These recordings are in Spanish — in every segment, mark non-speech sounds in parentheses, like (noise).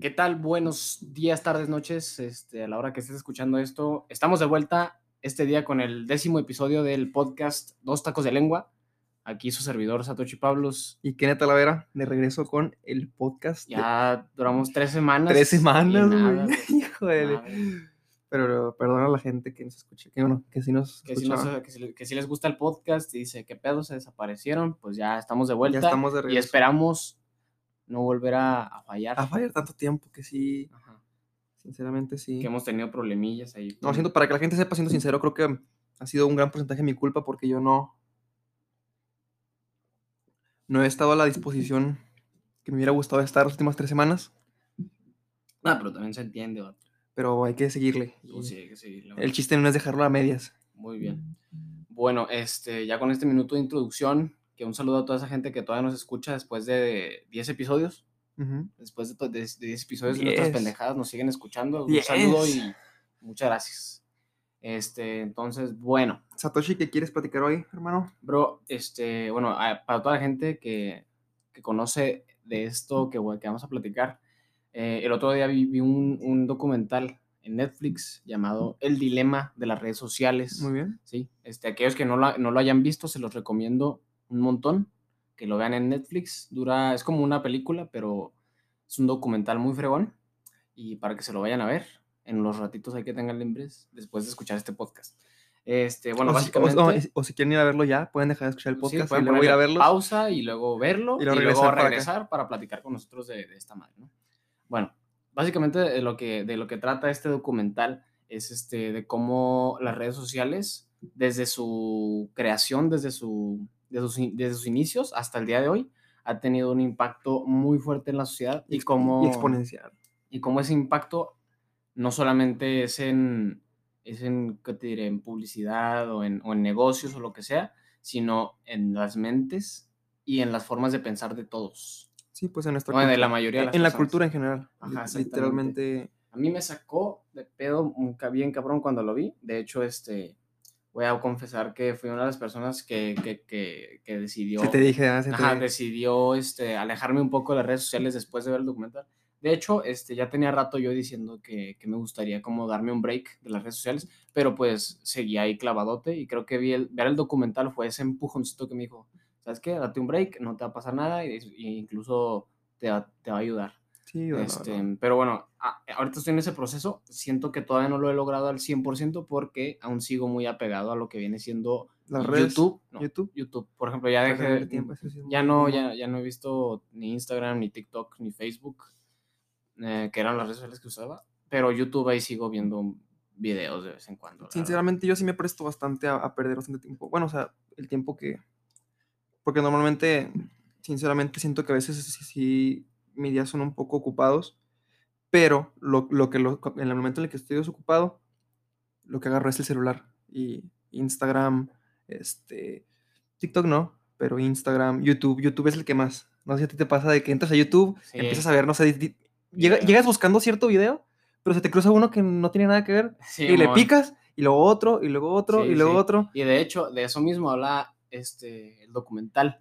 ¿Qué tal? Buenos días, tardes, noches. Este, a la hora que estés escuchando esto, estamos de vuelta este día con el décimo episodio del podcast Dos Tacos de Lengua. Aquí su servidor Satoshi Pablos. Y Kenneth Talavera, de regreso con el podcast. Ya duramos tres semanas. Tres semanas, nada, güey. (laughs) Híjole. nada. Pero perdona a la gente que nos escucha, que bueno, que sí nos Que si, no escuchaba. se- que, les gusta el podcast y dice qué pedo se desaparecieron, pues ya estamos de vuelta. Ya estamos de y esperamos no volver a, a fallar. A fallar tanto tiempo que sí, Ajá. sinceramente sí. Que hemos tenido problemillas ahí. No, siento, para que la gente sepa, siendo sincero, creo que ha sido un gran porcentaje de mi culpa porque yo no. No he estado a la disposición que me hubiera gustado estar las últimas tres semanas, Ah, pero también se entiende. Pero hay que seguirle. Pues sí, hay que seguirle, El chiste no es dejarlo a medias. Muy bien. Bueno, este, ya con este minuto de introducción, que un saludo a toda esa gente que todavía nos escucha después de 10 episodios. Después de, de, de 10 episodios de nuestras 10. pendejadas, nos siguen escuchando. Un 10. saludo y muchas gracias. Este, entonces, bueno, Satoshi, ¿qué quieres platicar hoy, hermano? bro, este, bueno, a- para toda la gente que, que conoce de esto que, que vamos a platicar, eh, el otro día vi, vi un, un documental en Netflix llamado El Dilema de las redes sociales. Muy bien. Sí, este, aquellos que no lo, no lo hayan visto, se los recomiendo un montón. Que lo vean en Netflix. Dura, es como una película, pero es un documental muy fregón. Y para que se lo vayan a ver en los ratitos hay que tengan libres después de escuchar este podcast. Este, bueno, o, si, o- básicamente. o- o si quieren ir a verlo ya, pueden dejar de escuchar el sí, podcast pueden y luego ir a verlo. Pausa y luego verlo. Y Y luego, luego regresar para platicar con nosotros de, de esta madre, ¿no? Bueno, básicamente de lo, que, de lo que trata este documental es este, de cómo las redes sociales, desde su creación, desde, su, desde, sus, in- desde sus inicios hasta el día de hoy, ha tenido un impacto muy fuerte en la sociedad y Exp- cómo, y exponencial. y cómo ese impacto no solamente es en, es en, ¿qué te diré? en publicidad o en, o en negocios o lo que sea, sino en las mentes y en las formas de pensar de todos. Sí, pues en nuestra de cultura. la mayoría de las En la personas. cultura en general. Ajá, literalmente. A mí me sacó de pedo un bien cabrón cuando lo vi. De hecho, este, voy a confesar que fui una de las personas que, que, que, que decidió... Se te dije, ah, se te Ajá, decidió este, alejarme un poco de las redes sociales después de ver el documental. De hecho, este, ya tenía rato yo diciendo que, que me gustaría como darme un break de las redes sociales, pero pues seguía ahí clavadote y creo que vi el, ver el documental fue ese empujoncito que me dijo, ¿sabes qué? Date un break, no te va a pasar nada y incluso te va, te va a ayudar. Sí, bueno, Este, no. Pero bueno, a- ahorita estoy en ese proceso, siento que todavía no lo he logrado al 100% porque aún sigo muy apegado a lo que viene siendo Las redes. YouTube. no, YouTube. YouTube, por ejemplo, ya dejé, tiempo, sí es ya no, ya, ya no he visto ni Instagram, ni TikTok, ni Facebook, eh, que eran las redes sociales que usaba, pero YouTube ahí sigo viendo videos de vez en cuando. la verdad. Sinceramente, yo sí me presto bastante a, a perder bastante tiempo. Bueno, o sea, el tiempo que. Porque normalmente, sinceramente, siento que a veces sí, sí, mis días son un poco ocupados. Pero lo, lo que lo- en el momento en el que estoy desocupado, lo que agarro es el celular. Y Instagram, este. TikTok no, pero Instagram, YouTube. YouTube es el que más. No sé si a ti te pasa de que entras a YouTube, Sí. empiezas a ver, no sé, di- llega- llegas buscando cierto video, pero se te cruza uno que no tiene nada que ver y le picas y luego otro y luego otro Sí, y luego otro. Y de hecho, de eso mismo habla este, el documental.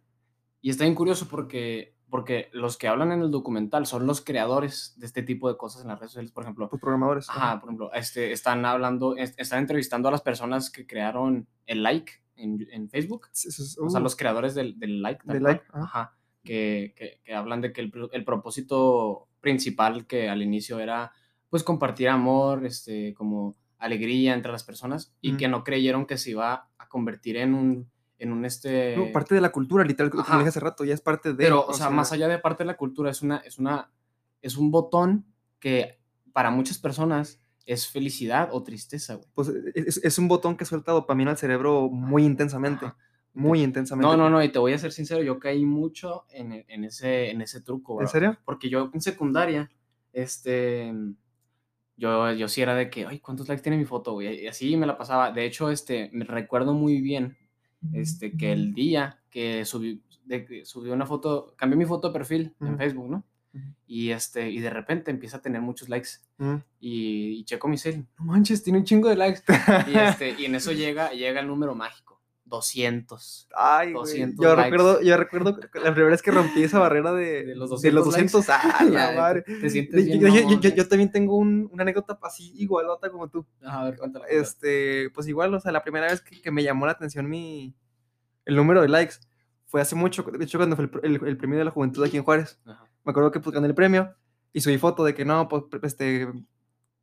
Y está bien curioso porque, porque los que hablan en el documental son los creadores de este tipo de cosas en las redes sociales. Por ejemplo, Pues programadores. Ajá, por ejemplo, este, están hablando, es- están entrevistando a las personas que crearon el like en, en Facebook, Sí, o sea, uh, los creadores del, del like, Del like, ajá. ajá, que, que, que hablan de que el, el propósito principal que al inicio era, pues, compartir amor, este, como alegría entre las personas, y que Mm. no creyeron que se iba a convertir en un, en un, este... no, parte de la cultura, literal, como Ajá. dije hace rato, ya es parte de. Pero, o sea, más allá de parte de la cultura, es una, es una, es un botón que para muchas personas es felicidad o tristeza, güey. Pues es, es un botón que suelta dopamina al cerebro muy intensamente. Ajá. Muy intensamente. No, no, no, y te voy a ser sincero, yo caí mucho en, e- en ese, en ese truco, ¿En bro. serio? Porque yo en secundaria, este, yo, yo sí era de que, ay, ¿cuántos likes tiene mi foto, güey? Y así me la pasaba. De hecho, este, me recuerdo muy bien, este, que el día que subí, de, subí una foto, cambié mi foto de perfil en Ujú. Facebook, ¿no? Y, este, y de repente empieza a tener muchos likes. Mm. Y, y checo mi cel, no manches, tiene un chingo de likes. (laughs) Y, este, y en eso llega, llega el número mágico, 200. Ay, güey. 200 Yo likes. recuerdo, yo recuerdo la primera vez que rompí esa barrera de, (laughs) De los de los 200 200. ¡Ah, (laughs) la madre! Te sientes Yo, bien yo- yo- mamón, yo- güey. yo también tengo un- una anécdota así igualota como tú. A ver, cuéntala. Este, pues igual, o sea, la primera vez que, que me llamó la atención mi, el número de likes fue hace mucho, de hecho cuando fue el, el- el premio de la juventud aquí en Juárez. Ajá. Me acuerdo que pues gané el premio y subí foto de que no, pues este,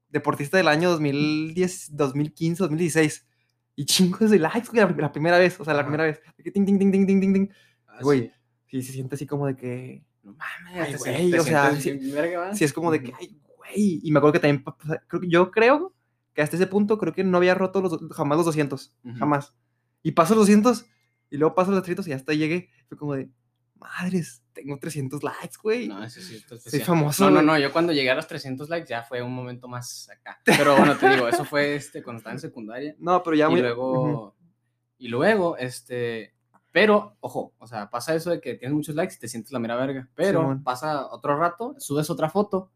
deportista del año 2010, 2015, 2016. Y chingos de likes, güey, la, la primera vez, o sea, la primera vez. Ting, ting, ting, ting, ting, ting, ting. Ah, Güey, sí. sí, se siente así como de que, No mames, güey, te o sea, sí- sí es como de que, ay, güey. Y me acuerdo que también, creo yo creo que hasta ese punto creo que no había roto los, jamás los 200, Ujú. jamás. Y paso los 200 y luego paso los 300 y hasta llegué. Fue como de, madres, tengo 300 likes, güey. No, ese sí está Soy famoso. No, no, no, yo cuando llegué a los 300 likes ya fue un momento más acá. Pero bueno, te digo, eso fue este, cuando estaba en secundaria. (laughs) No, pero ya y muy. luego, y luego, este, pero, ojo, o sea, pasa eso de que tienes muchos likes y te sientes la mera verga. Pero pasa otro rato, subes otra foto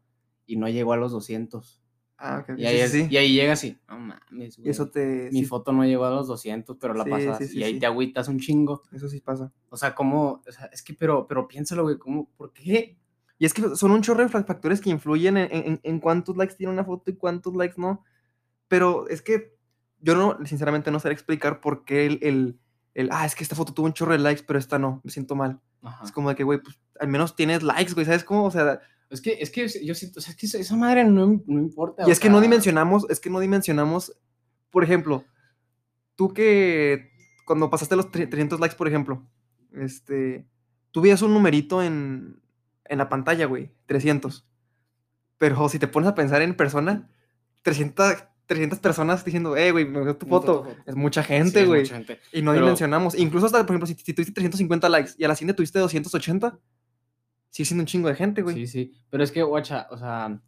y no llegó a los 200. Ah, ok. Y ahí, sí, es- sí. y ahí llega así, no mames, Y güey. eso te. Mi sí, foto no llegó a los 200, pero la pasas y ahí te agüitas un chingo. Eso sí pasa. O sea, como, o sea, es que, pero, pero piénsalo, güey, ¿cómo, por qué? Y es que son un chorro de fa- factores que influyen en, en- en cuántos likes tiene una foto y cuántos likes no. Pero es que yo no, sinceramente, no sé explicar por qué el, el, el, ah, es que esta foto tuvo un chorro de likes, pero esta no, me siento mal. Ajá. Es como de que, güey, pues al menos tienes likes, güey, ¿sabes cómo? O sea, Es que, es que yo siento, o sea, es que esa- madre no, no importa. y es que no dimensionamos, es que no dimensionamos, por ejemplo, tú que cuando pasaste los tre- 300 likes, por ejemplo, este, tú veías un numerito en, en la pantalla, güey, 300. Pero si te pones a pensar en persona, 300, 300 personas diciendo, eh, güey, me gustó tu foto. Es mucha sí, gente, es güey. y no pero- dimensionamos. Incluso hasta, por ejemplo, si, si tuviste 350 likes y a la siguiente tuviste 280, sigue siendo un chingo de gente, güey. Sí, sí. Pero es que, guacha, o sea,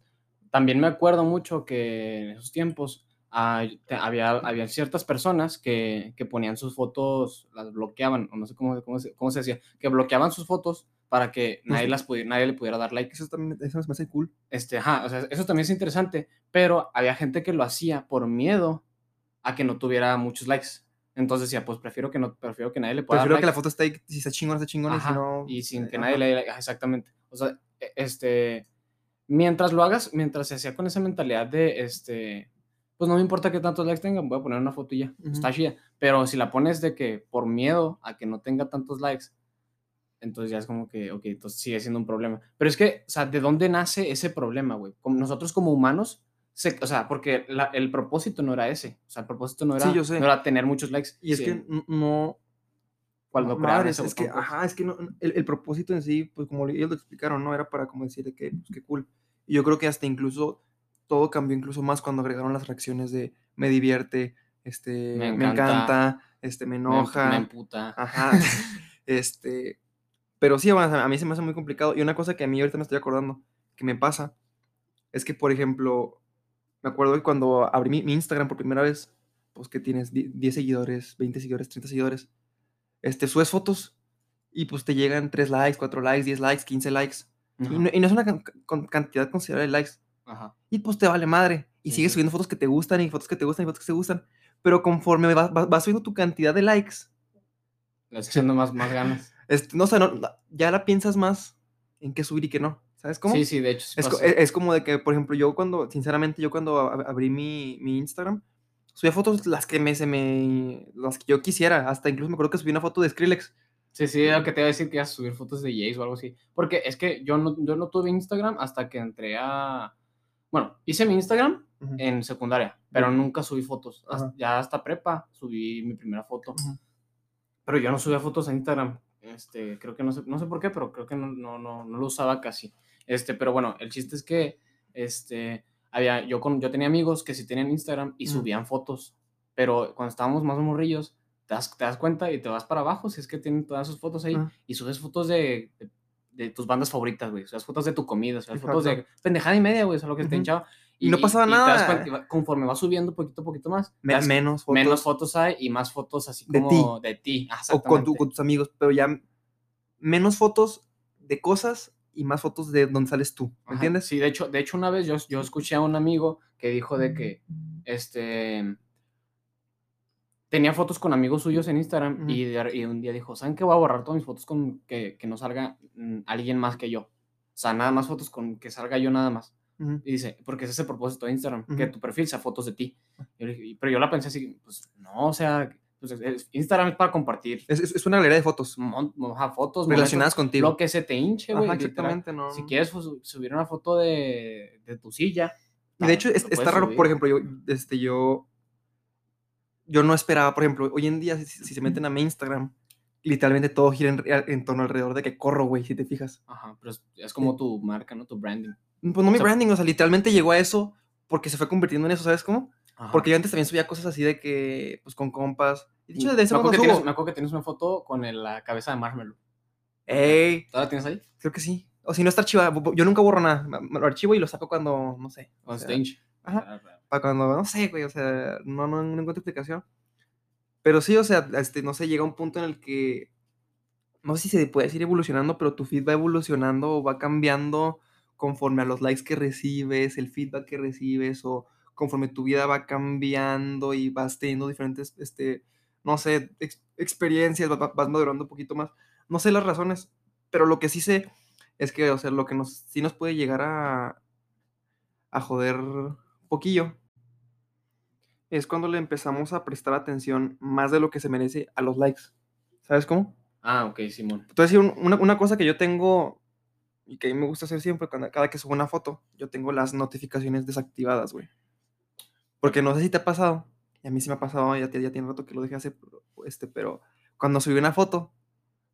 también me acuerdo mucho que en esos tiempos ah, te- había, había ciertas personas que, que ponían sus fotos, las bloqueaban, o no sé cómo, cómo, se, cómo se decía, que bloqueaban sus fotos para que nadie, Ujú. las pudi- nadie le pudiera dar like. Eso también eso me hace cool. Este, ajá, o sea, eso también es interesante, pero había gente que lo hacía por miedo a que no tuviera muchos likes. Entonces decía, pues prefiero que no, prefiero que nadie le pueda Prefiero dar que la foto esté ahí, si está chingona, está chingona, y si Ajá, no... y sin eh, que nadie ajá. le dé like, ajá, exactamente. O sea, e- este, mientras lo hagas, mientras se hacía con esa mentalidad de, este, pues no me importa que tantos likes tengan, voy a poner una foto y ya, está Ujú. chida. Pero si la pones de que por miedo a que no tenga tantos likes, entonces ya es como que, ok, entonces sigue siendo un problema. Pero es que, o sea, ¿de dónde nace ese problema, güey? Como nosotros como humanos, se- o sea, porque la- el propósito no era ese. O sea, el propósito no era, Sí, yo sé. no era tener muchos likes. Y es sí, que no... cuando no, madres, ese es que, pues. ajá, es que no, el, el propósito en sí, pues como ellos lo explicaron, ¿no? Era para como decir de que, pues qué cool. Y yo creo que hasta incluso todo cambió incluso más cuando agregaron las reacciones de me divierte, este, Me me encanta, encanta, este, me me, enoja. me emputa. Ajá. (laughs) este. Pero sí, o sea, a mí se me hace muy complicado. Y una cosa que a mí ahorita me estoy acordando que me pasa es que, por ejemplo, me acuerdo que cuando abrí mi, mi Instagram por primera vez, pues que tienes die- 10 seguidores, 20 seguidores, 30 seguidores, este, subes fotos y pues te llegan 3 likes, 4 likes, 10 likes, 15 likes. Y no, y no es una can- con- cantidad considerable de likes. ajá. Y pues te vale madre. Y Sí, sigues sí. subiendo fotos que te gustan y fotos que te gustan y fotos que te gustan. Pero conforme vas, vas- vas subiendo tu cantidad de likes, Le echando más, más ganas. (laughs) este, no sé, no, no, ya la piensas más en qué subir y qué no. ¿Sabes cómo? Sí, sí, de hecho. sí Es, e- es como de que, por ejemplo, yo cuando, sinceramente, yo cuando ab- abrí mi, mi Instagram, subía fotos las que me, se me, las que yo quisiera. Hasta incluso me acuerdo que subí una foto de Skrillex. Sí, sí, lo que te iba a decir que ibas a subir fotos de Jace o algo así. Porque es que yo no, yo no tuve Instagram hasta que entré a. Bueno, hice mi Instagram Ujú, en secundaria, pero nunca subí fotos. Ya hasta prepa subí mi primera foto. Pero yo no subía fotos a Instagram. Este, creo que no sé, no sé por qué, pero creo que no, no, no, no lo usaba casi. Este, pero bueno, el chiste es que este, había, yo, con, yo tenía amigos que sí tenían Instagram y Ujú. subían fotos. Pero cuando estábamos más morrillos, te das, te das cuenta y te vas para abajo si es que tienen todas sus fotos ahí Ajá. y subes fotos de, de, de tus bandas favoritas, güey. Subes fotos de tu comida, subes fotos de pendejada y media, güey, eso es lo que está Ujú. hinchado. Y no pasaba te das nada. cuenta, y va- conforme va subiendo poquito a poquito más, te Me- das- menos fotos. menos fotos hay y más fotos así De como de ti. Ah, o con, tu- con tus amigos, pero ya menos fotos de cosas y más fotos de donde sales tú, ¿me entiendes? Sí, de hecho, de hecho una vez yo, yo escuché a un amigo que dijo de que este tenía fotos con amigos suyos en Instagram y, de- y un día dijo, ¿saben qué? Voy a borrar todas mis fotos con que, que no salga mm, alguien más que yo. O sea, nada más fotos con que salga yo nada más. Y dice, porque ese es el propósito de Instagram, que tu perfil sea fotos de ti. Yo le dije, pero yo la pensé así, pues no, o sea, pues, Instagram es para compartir Es, una galería de fotos mon- ajá, fotos, relacionadas momentos, contigo. lo que se te hinche, güey. Exactamente, no. Si quieres su- subir una foto de, de tu silla. Y de hecho, es- puedes está raro, subir. por ejemplo, yo, este, yo, yo no esperaba, por ejemplo, hoy en día, si, si se meten a mi Instagram, literalmente todo gira en, en torno alrededor de que corro, güey, si te fijas. Ajá, pero es, es como tu marca, ¿no? Tu branding. Pues no mi sea- branding, o sea, literalmente llegó a eso porque se fue convirtiendo en eso, ¿sabes cómo? Ajá. Porque yo antes también subía cosas así de que, pues con compas. Y de hecho, me de eso acuerdo, no que tienes, me acuerdo que tienes una foto con el- la cabeza de Marshmallow. Ey, ¿Todavía tienes ahí? creo que sí. O si no está archivada, yo nunca borro nada. me- me Lo archivo y lo saco cuando, no sé. o Con sea, Stage. ajá. para cuando, no sé, güey, o sea, no, no, no encuentro explicación. Pero sí, o sea, este, no sé, llega un punto en el que, no sé si se puede decir evolucionando, pero tu feed va evolucionando o va cambiando conforme a los likes que recibes, el feedback que recibes, o conforme tu vida va cambiando y vas teniendo diferentes, este, no sé, ex- experiencias, va- va- vas madurando un poquito más. No sé las razones, pero lo que sí sé es que, o sea, lo que nos, sí nos puede llegar a, a joder poquillo es cuando le empezamos a prestar atención más de lo que se merece a los likes. ¿Sabes cómo? Ah, ok, Simón. Entonces, un- una, una cosa que yo tengo y que a mí me gusta hacer siempre, cuando, cada que subo una foto, yo tengo las notificaciones desactivadas, güey. Porque no sé si te ha pasado, y a mí sí me ha pasado, ya, ya tiene rato que lo dejé hacer, este, pero cuando subí una foto,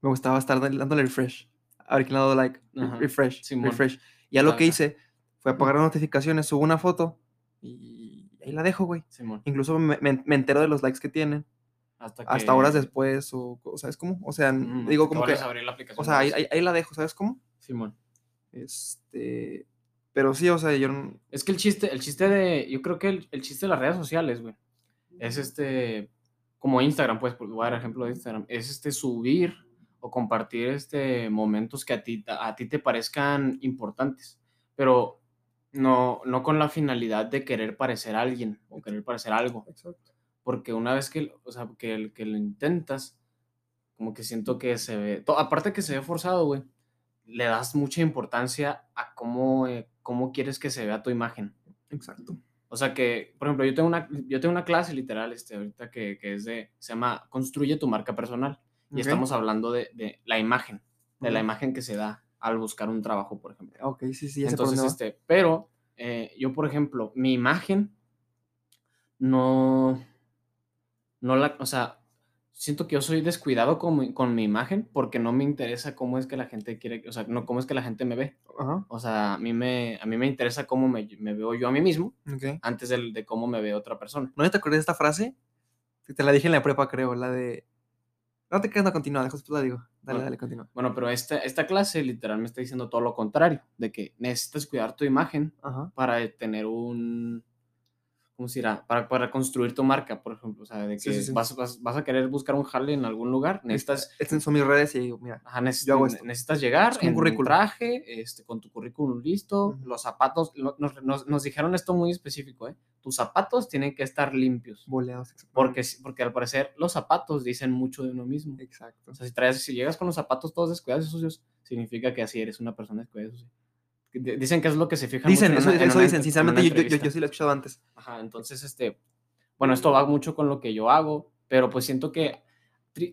me gustaba estar dándole refresh. A ver quién le ha dado like. Ajá, Refresh, Simón. refresh. Y ya lo que hice fue apagar las notificaciones, subo una foto y ahí la dejo, güey. Simón. Incluso me, me- me entero de los likes que tienen Hasta, hasta horas después, o, ¿sabes cómo? O sea, Ujú, digo como que, abrir la aplicación o sea, ahí, ahí- ahí la dejo, ¿sabes cómo? Simón. Este, pero sí, o sea, yo no- Es que el chiste, el chiste de, yo creo que el, el chiste de las redes sociales, güey, es este, como Instagram, pues, porque voy a dar ejemplo de Instagram, es este subir o compartir este momentos que a ti, a ti te parezcan importantes, pero no, no con la finalidad de querer parecer a alguien o querer parecer algo, porque una vez que, o sea, que, el- que lo intentas, como que siento que se ve, to- aparte que se ve forzado, güey, le das mucha importancia a cómo, eh, cómo quieres que se vea tu imagen. Exacto. O sea que, por ejemplo, yo tengo una, yo tengo una clase literal, este, ahorita que, que es de, se llama Construye tu marca personal. Y estamos hablando de, de la imagen, de la imagen que se da al buscar un trabajo, por ejemplo. Ok, sí, sí, ya Entonces, este, pero eh, yo, por ejemplo, mi imagen no, no la, o sea, siento que yo soy descuidado con mi, con mi imagen porque no me interesa cómo es que la gente quiere, o sea, no cómo es que la gente me ve. Ajá, O sea, a mí me, a mí me interesa cómo me, me veo yo a mí mismo ok. antes del- de, cómo me ve otra persona. ¿No te acordás de esta frase? Te la dije en la prepa, creo, la de... No te quedas, no, continúa, después la digo. Dale, Bueno. dale, continúa. Bueno, pero esta, esta clase literal me está diciendo todo lo contrario, de que necesitas cuidar tu imagen Ajá. para tener un, ¿cómo se dirá? Para, para construir tu marca, por ejemplo. O sea, de que Sí, sí, sí. Vas, vas, vas a querer buscar un jale en algún lugar, necesitas, Estas son mis redes y digo, mira, ajá, neces- yo hago esto. necesitas llegar un currículum. traje, este, con tu currículum listo, los zapatos, lo- nos, nos- nos dijeron esto muy específico, ¿eh? Tus zapatos tienen que estar limpios, boleados. porque, porque al parecer los zapatos dicen mucho de uno mismo. Exacto. O sea, si, traes, si llegas con los zapatos todos descuidados y sucios, significada que así eres una persona descuidada y sucia. Dicen que es lo que se fijan Dicen, mucho eso, en una- en eso una dicen, en sinceramente, yo, yo, yo, sí lo he escuchado antes. Ajá, entonces, este, bueno, esto va mucho con lo que yo hago, pero pues siento que,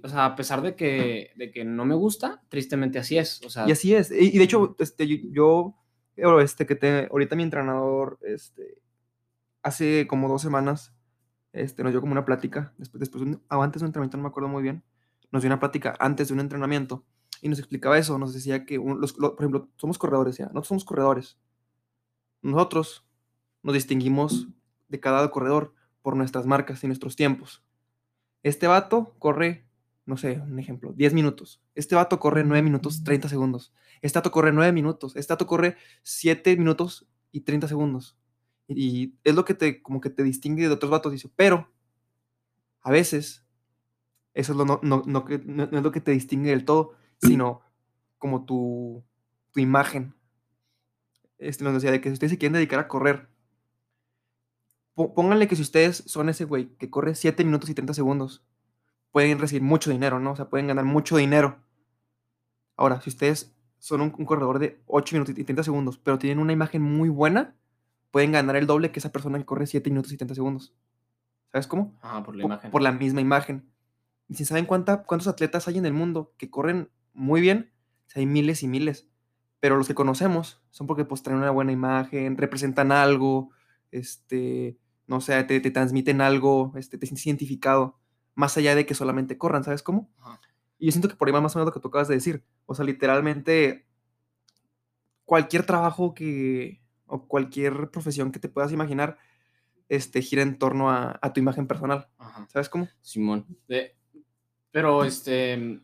o sea, a pesar de que, de que no me gusta, tristemente así es. O sea, Y así es. Y, y de hecho, este, yo, este, que te, ahorita mi entrenador, este, hace como dos semanas, este, nos dio como una plática, después, después o antes de un entrenamiento, no me acuerdo muy bien, nos dio una plática antes de un entrenamiento y nos explicaba eso, nos decía que, un- los, lo- por ejemplo, somos corredores ya, nosotros somos corredores. Nosotros nos distinguimos de cada corredor por nuestras marcas y nuestros tiempos. Este vato corre, no sé, un ejemplo, 10 minutos. Este vato corre 9 minutos 30 segundos. Este vato corre 9 minutos. Este vato corre 7 minutos y 30 segundos. Y, y es lo que te, como que te distingue de otros vatos, dice. Pero, a veces, eso es lo no, no, no- no es lo que te distingue del todo, sino como tu tu imagen. Este, nos decía de que si ustedes se quieren dedicar a correr, pó- pónganle que si ustedes son ese güey que corre 7 minutos y 30 segundos, pueden recibir mucho dinero, ¿no? O sea, pueden ganar mucho dinero. Ahora, si ustedes son un, un corredor de 8 minutos y 30 segundos, pero tienen una imagen muy buena, pueden ganar el doble que esa persona que corre 7 minutos y 30 segundos. ¿Sabes cómo? Ajá, por la imagen. por la misma imagen. Y si saben cuánta, cuántos atletas hay en el mundo que corren muy bien, o sea, hay miles y miles. Pero los que conocemos son porque pues traen una buena imagen, representan algo, este, no sé, te, te transmiten algo, este, te sientes identificado, más allá de que solamente corran, ¿sabes cómo? Ajá. Y yo siento que por ahí va más o menos lo que tú acabas de decir. O sea, literalmente cualquier trabajo que, o cualquier profesión que te puedas imaginar, este, gira en torno a, a tu imagen personal. Ajá. ¿Sabes cómo? Simón. De- pero, este,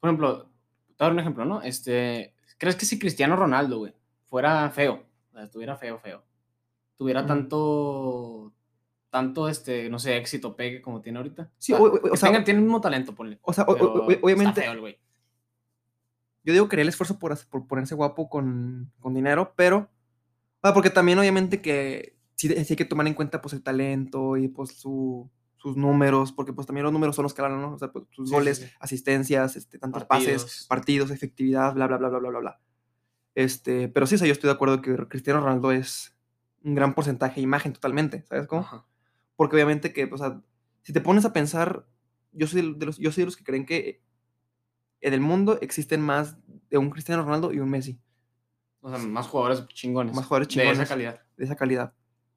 por ejemplo, te voy a dar un ejemplo, ¿no? Este, ¿crees que si Cristiano Ronaldo, güey, fuera feo, o sea, estuviera feo, feo, tuviera tanto, tanto, este, no sé, éxito, pegue como tiene ahorita? Sí, o sea, o- tenga- tiene el mismo talento, ponle. O sea, obviamente, Está feo el güey. yo digo que haría el esfuerzo por, por ponerse guapo con, con dinero, pero. ah, porque también, obviamente, que sí, sí hay que tomar en cuenta pues, el talento y pues su- sus números, porque pues también los números son los que hablan, ¿no? O sea, pues, sus Sí, goles, sí. asistencias, este, tantos pases, Partidos. efectividad, bla, bla, bla, bla, bla, bla, bla. Este, pero sí, o sea, yo estoy de acuerdo que Cristiano Ronaldo es un gran porcentaje de imagen totalmente, ¿sabes cómo? Ajá. Porque obviamente que, o sea, si te pones a pensar, yo soy de los, yo soy de los que creen que en el mundo existen más de un Cristiano Ronaldo y un Messi, O sea, más jugadores chingones. Más jugadores De chingones. esa calidad de esa calidad.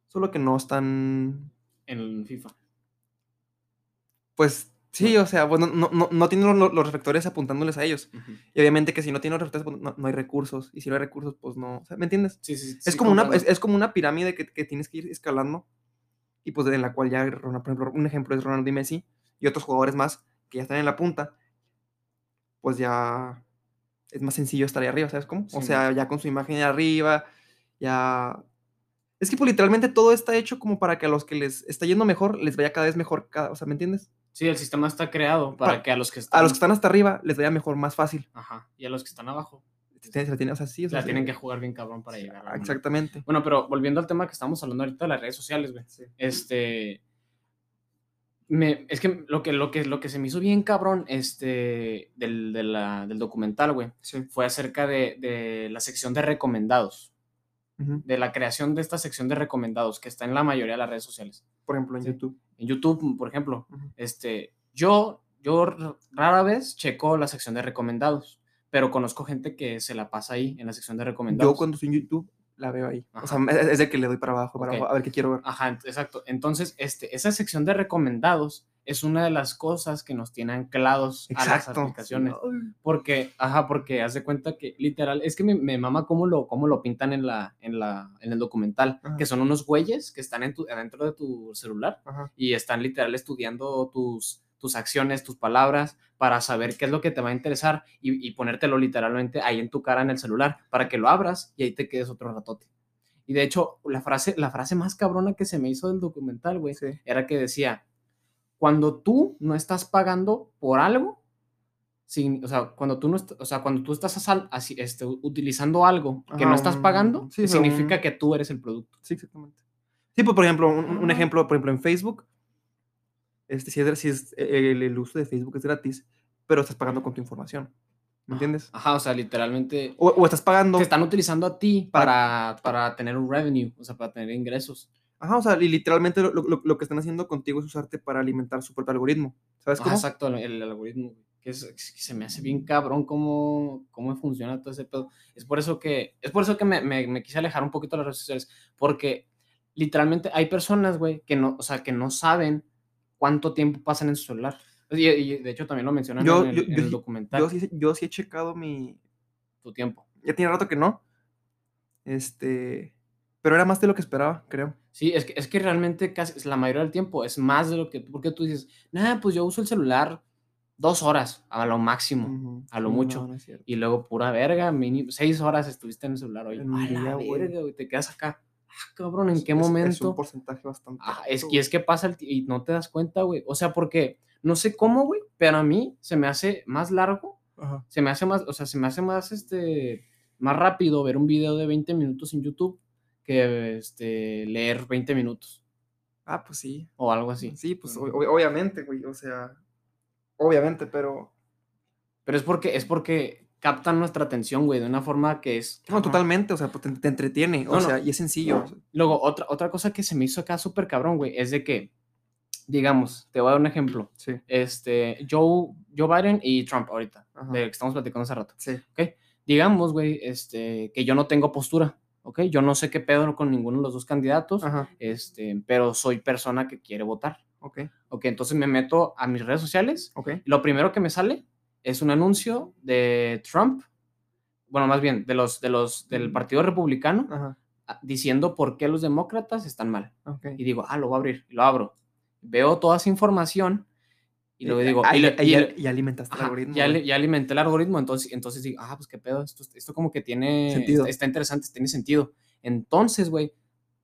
Solo que no están, en FIFA. Pues, sí, o sea, bueno, no, no, no tienen los, los reflectores apuntándoles a ellos. Y obviamente que si no tienen los reflectores, pues, no, no hay recursos. Y si no hay recursos, pues no, o sea, ¿me entiendes? Sí, sí, sí. Es, como una, es, es como una pirámide que, que tienes que ir escalando. Y pues en la cual ya, por ejemplo, un ejemplo es Ronaldo y Messi y otros jugadores más que ya están en la punta, pues ya es más sencillo estar ahí arriba, ¿sabes cómo? o sea, ya con su imagen de arriba, ya... Es que pues literalmente todo está hecho como para que a los que les está yendo mejor, les vaya cada vez mejor, cada, o sea, ¿me entiendes? Sí, el sistema está creado para Para- que a los que están... A los que están hasta arriba les vaya mejor, más fácil. Ajá. Y a los que están abajo, Se la tiene- o sea, sí, o sea, la sí. tienen que jugar bien cabrón para llegar. a Exactamente. Bueno, pero volviendo al tema que estamos hablando ahorita de las redes sociales, güey. Este. Me, es que lo, que lo que lo que se me hizo bien cabrón este, del, de la- del documental, güey, Sí. fue acerca de, de la sección de recomendados. De la creación de esta sección de recomendados que está en la mayoría de las redes sociales. Por ejemplo, en Sí. YouTube. En YouTube, por ejemplo, Ujú. este, yo, yo rara vez checo la sección de recomendados, pero conozco gente que se la pasa ahí en la sección de recomendados. Yo cuando estoy en YouTube la veo ahí. O sea, es, de que le doy para abajo, para abajo, a ver qué quiero ver. Ajá, exacto. Entonces, este, esa sección de recomendados es una de las cosas que nos tiene anclados a las aplicaciones. Porque, ajá, porque haz de cuenta que literal, es que me, me mama cómo lo, cómo lo pintan en, la, en, la, en el documental, Ajá. que son unos güeyes que están en tu, adentro de tu celular Ajá. y están literal estudiando tus, tus acciones, tus palabras, para saber qué es lo que te va a interesar y, y ponértelo literalmente ahí en tu cara en el celular, para que lo abras y ahí te quedes otro ratote. Y de hecho, la frase, la frase más cabrona que se me hizo del documental, güey, Sí. era que decía, cuando tú no estás pagando por algo, sin- o sea, cuando tú no o sea, cuando tú estás asal- así, este, utilizando algo que no Ajá, estás un- pagando, sí, significa un- que tú eres el producto. Sí, exactamente. Sí, pues por ejemplo, un, un ejemplo, por ejemplo, en Facebook, este, si es, si es el, el uso de Facebook es gratis, pero estás pagando con tu información. ¿Me entiendes? Ajá, o sea, literalmente O, o estás pagando. te están utilizando a ti Para- para, para tener un revenue, o sea, para tener ingresos. Ajá, o sea, y literalmente lo, lo- lo que están haciendo contigo es usarte para alimentar su propio algoritmo. ¿Sabes cómo? exacto, el, el algoritmo, que, es, que se me hace bien cabrón cómo, cómo funciona todo ese pedo. Es por eso que, es por eso que me, me, me quise alejar un poquito de las redes sociales, porque literalmente hay personas, güey, que no, o sea, que no saben cuánto tiempo pasan en su celular. Y, y de hecho también lo mencionan Yo- en el, yo- en yo el documental, Yo sí, yo sí he checado mi. tu tiempo. Ya tiene rato que no. Este. Pero era más de lo que esperaba, creo. Sí, es que, es que realmente casi la mayoría del tiempo es más de lo que, porque tú dices, nah, pues yo uso el celular dos horas a lo máximo. A lo mucho. no, no. Y luego, pura verga, mínimo, seis horas estuviste en el celular hoy. A la verga, güey, te quedas acá. Ah, cabrón, ¿en Es- qué es- Es, momento? un porcentaje bastante. Ah, es, y es que pasa el y no te das cuenta, güey. O sea, porque no sé cómo, güey, pero a mí se me hace más largo. Ajá. se me hace más, o sea, se me hace más, este, más rápido ver un video de 20 minutos en YouTube que este, leer 20 minutos Ah, pues sí. o algo así. Sí, pues ob- ob- obviamente, güey. O sea, obviamente, pero. Pero es porque, es porque captan nuestra atención, güey, de una forma que es... No, Ajá. totalmente, o sea, pues te, te entretiene. O No, no. sea, y es sencillo. o sea, Luego, otra, otra cosa que se me hizo acá súper cabrón, güey, es de que, digamos, te voy a dar un ejemplo. Sí, Este, Joe, Joe Biden y Trump ahorita, Ajá. de que estamos platicando hace rato. sí. ¿ok? Digamos, güey, este, que yo no tengo postura, ¿ok? Yo no sé qué pedo con ninguno de los dos candidatos, Ajá, este, pero soy persona que quiere votar, ok, ¿ok? Entonces me meto a mis redes sociales ok. Lo primero que me sale es un anuncio de Trump, bueno, más bien de los, de los del Partido Republicano, Ajá, ah, diciendo por qué los demócratas están mal. ok. Y digo, ah, lo voy a abrir, y lo abro. Veo toda esa información y luego digo, y, y, le- y- y y- le- y alimentaste el algoritmo. ya, ya alimenté el algoritmo, entonces, entonces digo, ah, pues qué pedo, esto, esto como que tiene, Sentido. Está, está interesante, tiene sentido. Entonces, güey,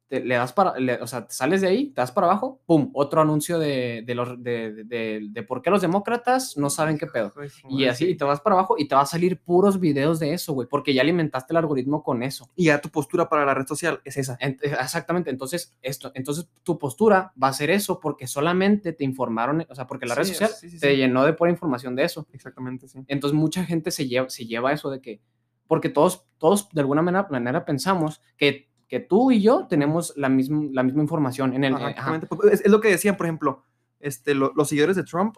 te- le das para, le- o sea, sales de ahí, te das para abajo, pum, otro anuncio de, de, los, de, de, de- por qué los demócratas no saben qué pedo. Y así, sí. y te vas para abajo y te va a salir puros videos de eso, güey, porque ya alimentaste el algoritmo con eso. Y ya tu postura para la red social es esa. Ent- eh, exactamente, entonces, esto, entonces tu postura va a ser eso porque solamente te informaron, o sea, porque la red Sí, social sí, sí, te llenó de pura información de eso. Exactamente, sí. Entonces mucha gente se lleva, se lleva eso de que, porque todos, todos de alguna manera, manera pensamos que, que tú y yo tenemos la misma, la misma información en el... Ajá, eh, ajá. Pues, Es, es lo que decían, por ejemplo, este, lo- los seguidores de Trump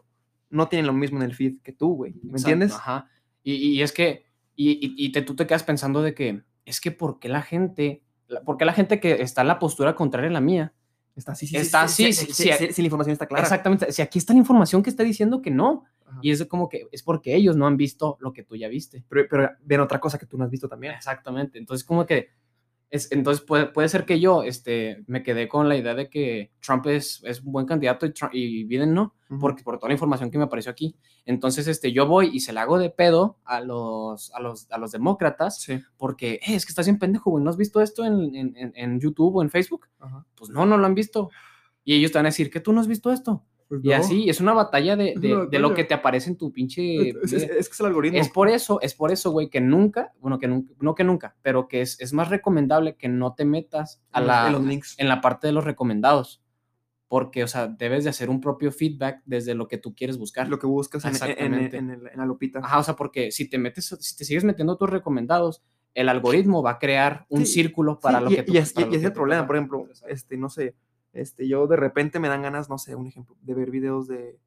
no tienen lo mismo en el feed que tú, güey. ¿Me exacto, entiendes? Ajá. Y, y es que, y, y- te, tú te quedas pensando de que, es que ¿por qué la gente, la- por qué la gente que está en la postura contraria a la mía? Está así, sí, Está sí, sí, sí, sí, sí, sí, sí, la información está clara. Exactamente, si aquí está la información que está diciendo que no, Ajá. y es como que es porque ellos no han visto lo que tú ya viste. Pero, pero ven otra cosa que tú no has visto también. Exactamente. Entonces, como que. Es, entonces, puede, puede ser que yo este, me quedé con la idea de que Trump es, es un buen candidato y, Trump- y Biden no, Ujú. porque por toda la información que me apareció aquí. Entonces, este, yo voy y se la hago de pedo a los, a los, a los demócratas, Sí. porque "Eh, es que estás bien pendejo, güey. ¿No has visto esto en, en- en- YouTube o en Facebook? Ajá. Pues no, no lo han visto. Y ellos te van a decir que tú no has visto esto. Pues Y no. así, es una batalla de, (laughs) de- una de lo que te aparece en tu pinche. Es, es- es que es el algoritmo. Es por eso, es por eso, güey, que nunca, bueno, que nunca, no que nunca, pero que es, es más recomendable que no te metas a En los- la, en los links. en la parte de los recomendados. Porque, o sea, debes de hacer un propio feedback desde lo que tú quieres buscar. lo que buscas en, en- en- Exactamente. en el- en la lupita. Ajá, o sea, porque si te metes, si te sigues metiendo tus recomendados, el algoritmo va a crear un Sí, círculo para Sí, lo y, que tú y y lo es el problema, por ejemplo, este, no sé, este, yo de repente me dan ganas, no sé, un ejemplo, de ver videos de,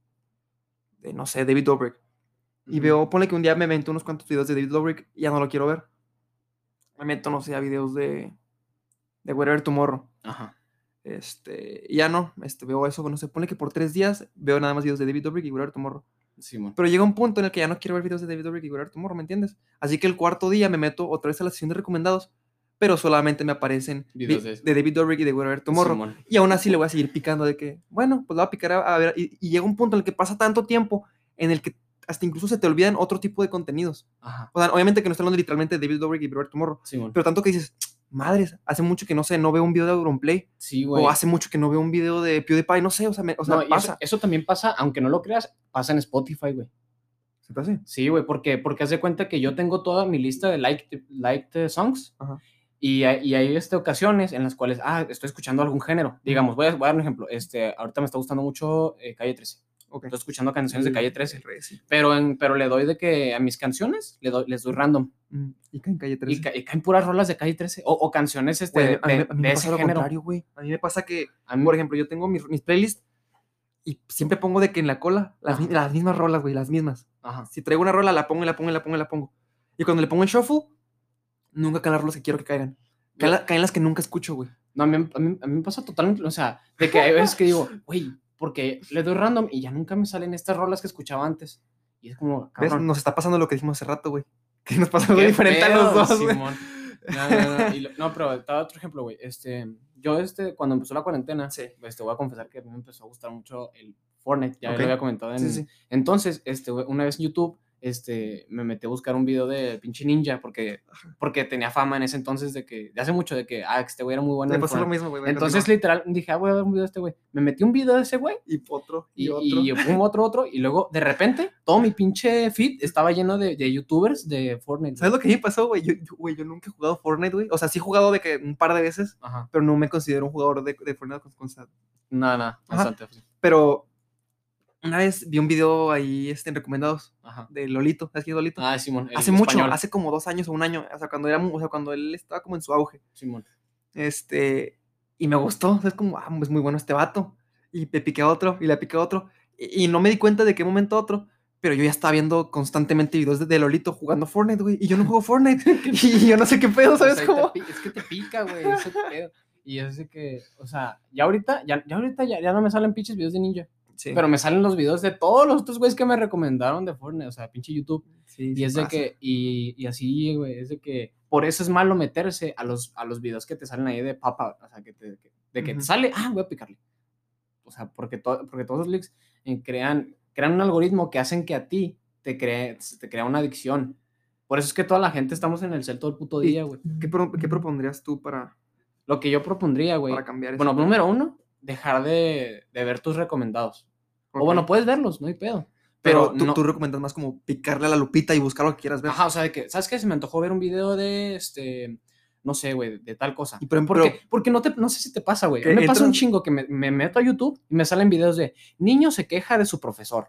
de no sé, David Dobrik. Y veo, ponle que un día me meto unos cuantos videos de David Dobrik y ya no lo quiero ver. Me meto, no sé, a videos de, de Whatever Tomorrow. Ajá. Este, ya no, este, veo eso, no sé, ponle que por tres días veo nada más videos de David Dobrik y Whatever Tomorrow. Simón. Pero llega un punto en el que ya no quiero ver videos de David Dobrik y Whatever Tomorrow, ¿me entiendes? Así que el cuarto día me meto otra vez a la sesión de recomendados, pero solamente me aparecen de, de- David Dobrik y de Whatever Tomorrow. Simón. Y aún así le voy a seguir picando de que, bueno, pues le voy a picar a, a ver. Y, y llega un punto en el que pasa tanto tiempo en el que hasta incluso se te olvidan otro tipo de contenidos. Ajá. O sea, obviamente que no estoy hablando literalmente de David Dobrik y Whatever Tomorrow, Simón. pero tanto que dices, madres, hace mucho que no sé, no veo un video de Auronplay, sí, güey. o hace mucho que no veo un video de PewDiePie, no sé, o sea, me- o sea No, y eso, pasa. eso también pasa, aunque no lo creas, pasa en Spotify, güey. ¿Se te hace? Sí, güey, porque, porque haz de cuenta que yo tengo toda mi lista de liked, liked songs Ajá. Y, hay- y hay este, ocasiones en las cuales, ah, estoy escuchando algún género. Digamos, voy a, voy a dar un ejemplo. Este, ahorita me está gustando mucho eh, Calle 13. Ok. Estoy escuchando canciones de Calle 13. Re, sí. Pero, en, pero le doy de que a mis canciones le doy, les doy random. Mm, Y cae en calle 13. Y, ca- y caen puras rolas de Calle 13. O, o canciones este, de, a mí, de- a mí me de pasa ese lo género. contrario. A mí me pasa que, A mí- por ejemplo, yo tengo mis, mis playlists y siempre pongo de que en la cola las, las mismas rolas, güey, las mismas. Ajá. Si traigo una rola, la pongo y la pongo y la pongo y la pongo. Y cuando le pongo el shuffle, nunca caen las rolas que quiero que caigan. Caen, la- caen las que nunca escucho, güey. No, a mí, a, mí, a mí me pasa totalmente, o sea, de que hay veces que digo, (laughs) güey, porque le doy random y ya nunca me salen estas rolas que escuchaba antes. Y es como, ¿Ves? cabrón, Nos está pasando lo que dijimos hace rato, güey. Que nos pasa algo diferente a pedo, los dos. Simón. No, no, no, lo- no, pero a dar otro ejemplo, güey. Este, yo, este, cuando empezó la cuarentena, Sí. pues te voy a confesar que a mí me empezó a gustar mucho el Fortnite, ya Ok. lo había comentado en... Sí, sí. Entonces, este, una vez en YouTube este, me metí a buscar un video de pinche ninja porque, porque tenía fama en ese entonces de que, de hace mucho, de que, ah, este güey era muy bueno. Me pasó lo Fortnite. mismo, güey. Entonces, no. literal, dije, ah, voy a ver un video de este güey. Me metí un video de ese güey Y otro, y, y, otro. y otro, otro. Y luego, de repente, todo mi pinche feed estaba lleno de, de youtubers de Fortnite. ¿Sabes lo que a mí pasó, güey? Yo, yo- güey, yo nunca he jugado Fortnite, güey. O sea, sí he jugado de que un par de veces, Ajá. pero no me considero un jugador de, de Fortnite con- constante. Nada, nada. Ajá. Bastante. Pero una vez vi un video ahí este, en recomendados Ajá. de Lolito. ¿Sabes quién es Lolito? Ah, Simón. hace mucho, español. hace como dos años o un año. O sea, cuando, era, o sea, cuando él estaba como en su auge. Simón. Este, y me gustó. Es como, ah, es muy bueno este vato. Y le piqué a otro, y le piqué a otro. Y, y no me di cuenta de qué momento otro. Pero yo ya estaba viendo constantemente videos de, de Lolito jugando Fortnite, güey. Y yo no juego Fortnite. (laughs) y yo no sé qué pedo, ¿sabes cómo? es que te pica, güey. ese pedo. Y es que, o sea, ya ahorita, ya, ya ahorita ya, ya no me salen pinches videos de ninja. Sí, Pero me salen los videos de todos los otros güeyes que me recomendaron de Fortnite. O sea, pinche YouTube. sí, Y es de pasa. que, y, y así, güey, es de que, por eso es malo meterse a los, a los videos que te salen ahí de papa, o sea, que te, que- de que Ujú. te sale, ah, voy a picarle. O sea, porque, to- porque todos los leaks eh, crean, crean un algoritmo que hacen que a ti te cree, te crea una adicción. Por eso es que toda la gente estamos en el cel todo el puto día, güey. ¿Qué, pro- qué propondrías tú para, Lo que yo propondría, güey. para cambiar? Bueno, número uno, dejar de, de ver tus recomendados. O Ok. bueno, puedes verlos, no hay pedo. pero, Pero, tú, no, tú recomiendas más como picarle a la lupita y buscar lo que quieras ver. Ajá, o sea, que, ¿sabes qué? Se me antojó ver un video de, este, no sé, güey, de tal cosa. Y por Porque, porque no, te, no sé si te pasa, güey. Me pasa un chingo que me, me meto a YouTube y me salen videos de niño se queja de su profesor.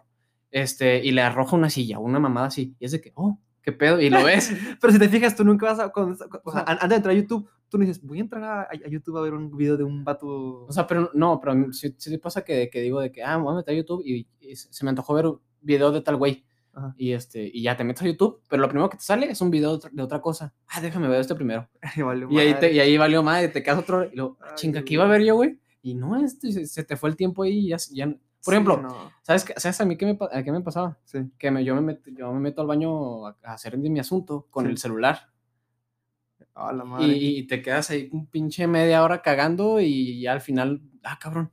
Este, y le arroja una silla, una mamada así. Y es de que, oh, qué pedo. Y lo ves. (laughs) Pero si te fijas, tú nunca vas a. o sea, antes de entrar a YouTube, tú no dices, voy a entrar a, a YouTube a ver un video de un vato. O sea, pero no, pero sí, sí pasa que, que digo de que, ah, voy a meter a YouTube y, y se me antojó ver un video de tal güey. Ajá. Y, este, y ya te metes a YouTube, pero lo primero que te sale es un video de otra, cosa. Ah, déjame ver este primero. (laughs) Ay, vale, Y ahí, te, y ahí valió madre, te quedas otro. Y luego, ah, Ay, chinga, ¿qué iba a ver yo, güey? Y no, este, se, se te fue el tiempo ahí y ya, ya- Por Sí, ejemplo, no, ¿sabes, qué- ¿sabes a mí qué me, a qué me pasaba? sí. Que me, yo, me met- yo me meto al baño a, a hacer mi asunto con Sí. el celular. La Y, madre. y te quedas ahí un pinche media hora cagando y ya al final, ah, cabrón,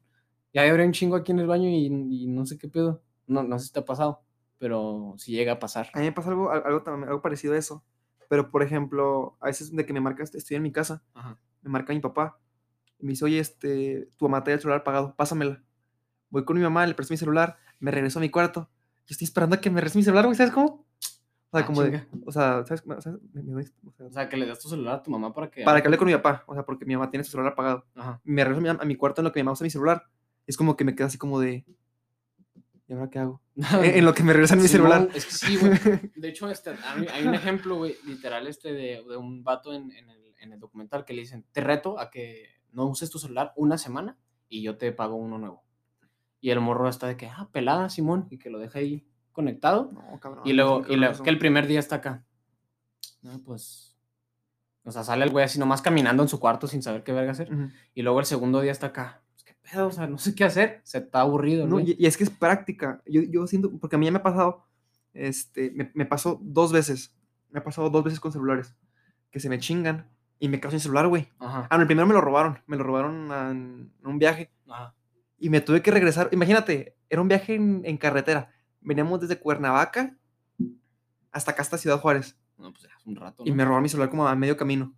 ya habrá un chingo aquí en el baño y, y no sé qué pedo. No, no sé si te ha pasado, pero si llega a pasar. A mí me pasa algo, al- algo, algo parecido a eso. Pero, por ejemplo, a veces de que me marcas, estoy en mi casa, Ajá. me marca mi papá y me dice, oye, este, tu mamá el celular apagado, pásamela. Voy con mi mamá, le presto mi celular, me regreso a mi cuarto. Yo estoy esperando a que me regrese mi celular, güey, ¿sabes cómo? O sea, Ah, como de, chinga. o sea, ¿sabes? O sea, me- me doy- o sea, O sea, que le das tu celular a tu mamá para que... para que hable con mi papá, o sea, porque mi mamá tiene su celular apagado. Ajá. Me regreso a mi, a mi cuarto en lo que mi mamá usa mi celular. Es como que me queda así como de, ¿y ahora qué hago? (laughs) en, en lo que me regresan mi Simón, celular. Es que sí, güey. (laughs) De hecho, este, hay, hay un ejemplo, güey, literal, este, de, de un vato en, en el, en el documental que le dicen, te reto a que no uses tu celular una semana y yo te pago uno nuevo. Y el morro está de que, ah, pelada, Simón, y que lo deja ahí conectado. No, cabrón. Y no luego, sé qué y luego eso. que el primer día está acá. No, pues. O sea, sale el güey así nomás caminando en su cuarto sin saber qué verga hacer. Y luego el segundo día está acá. Pues, ¿Qué pedo? O sea, no sé qué hacer. Se está aburrido, No, y, y es que es práctica. Yo, yo siento, porque a mí ya me ha pasado, este, me, me pasó dos veces. Me ha pasado dos veces con celulares. Que se me chingan y me quedo sin celular, güey. Ajá. Ah, no, el primero me lo robaron. Me lo robaron en, en un viaje. Ajá. Y me tuve que regresar. Imagínate, era un viaje en, en carretera. Veníamos desde Cuernavaca hasta acá, hasta Ciudad Juárez. No, pues ya, es un rato. Y ¿no? me robaron mi celular como a medio camino.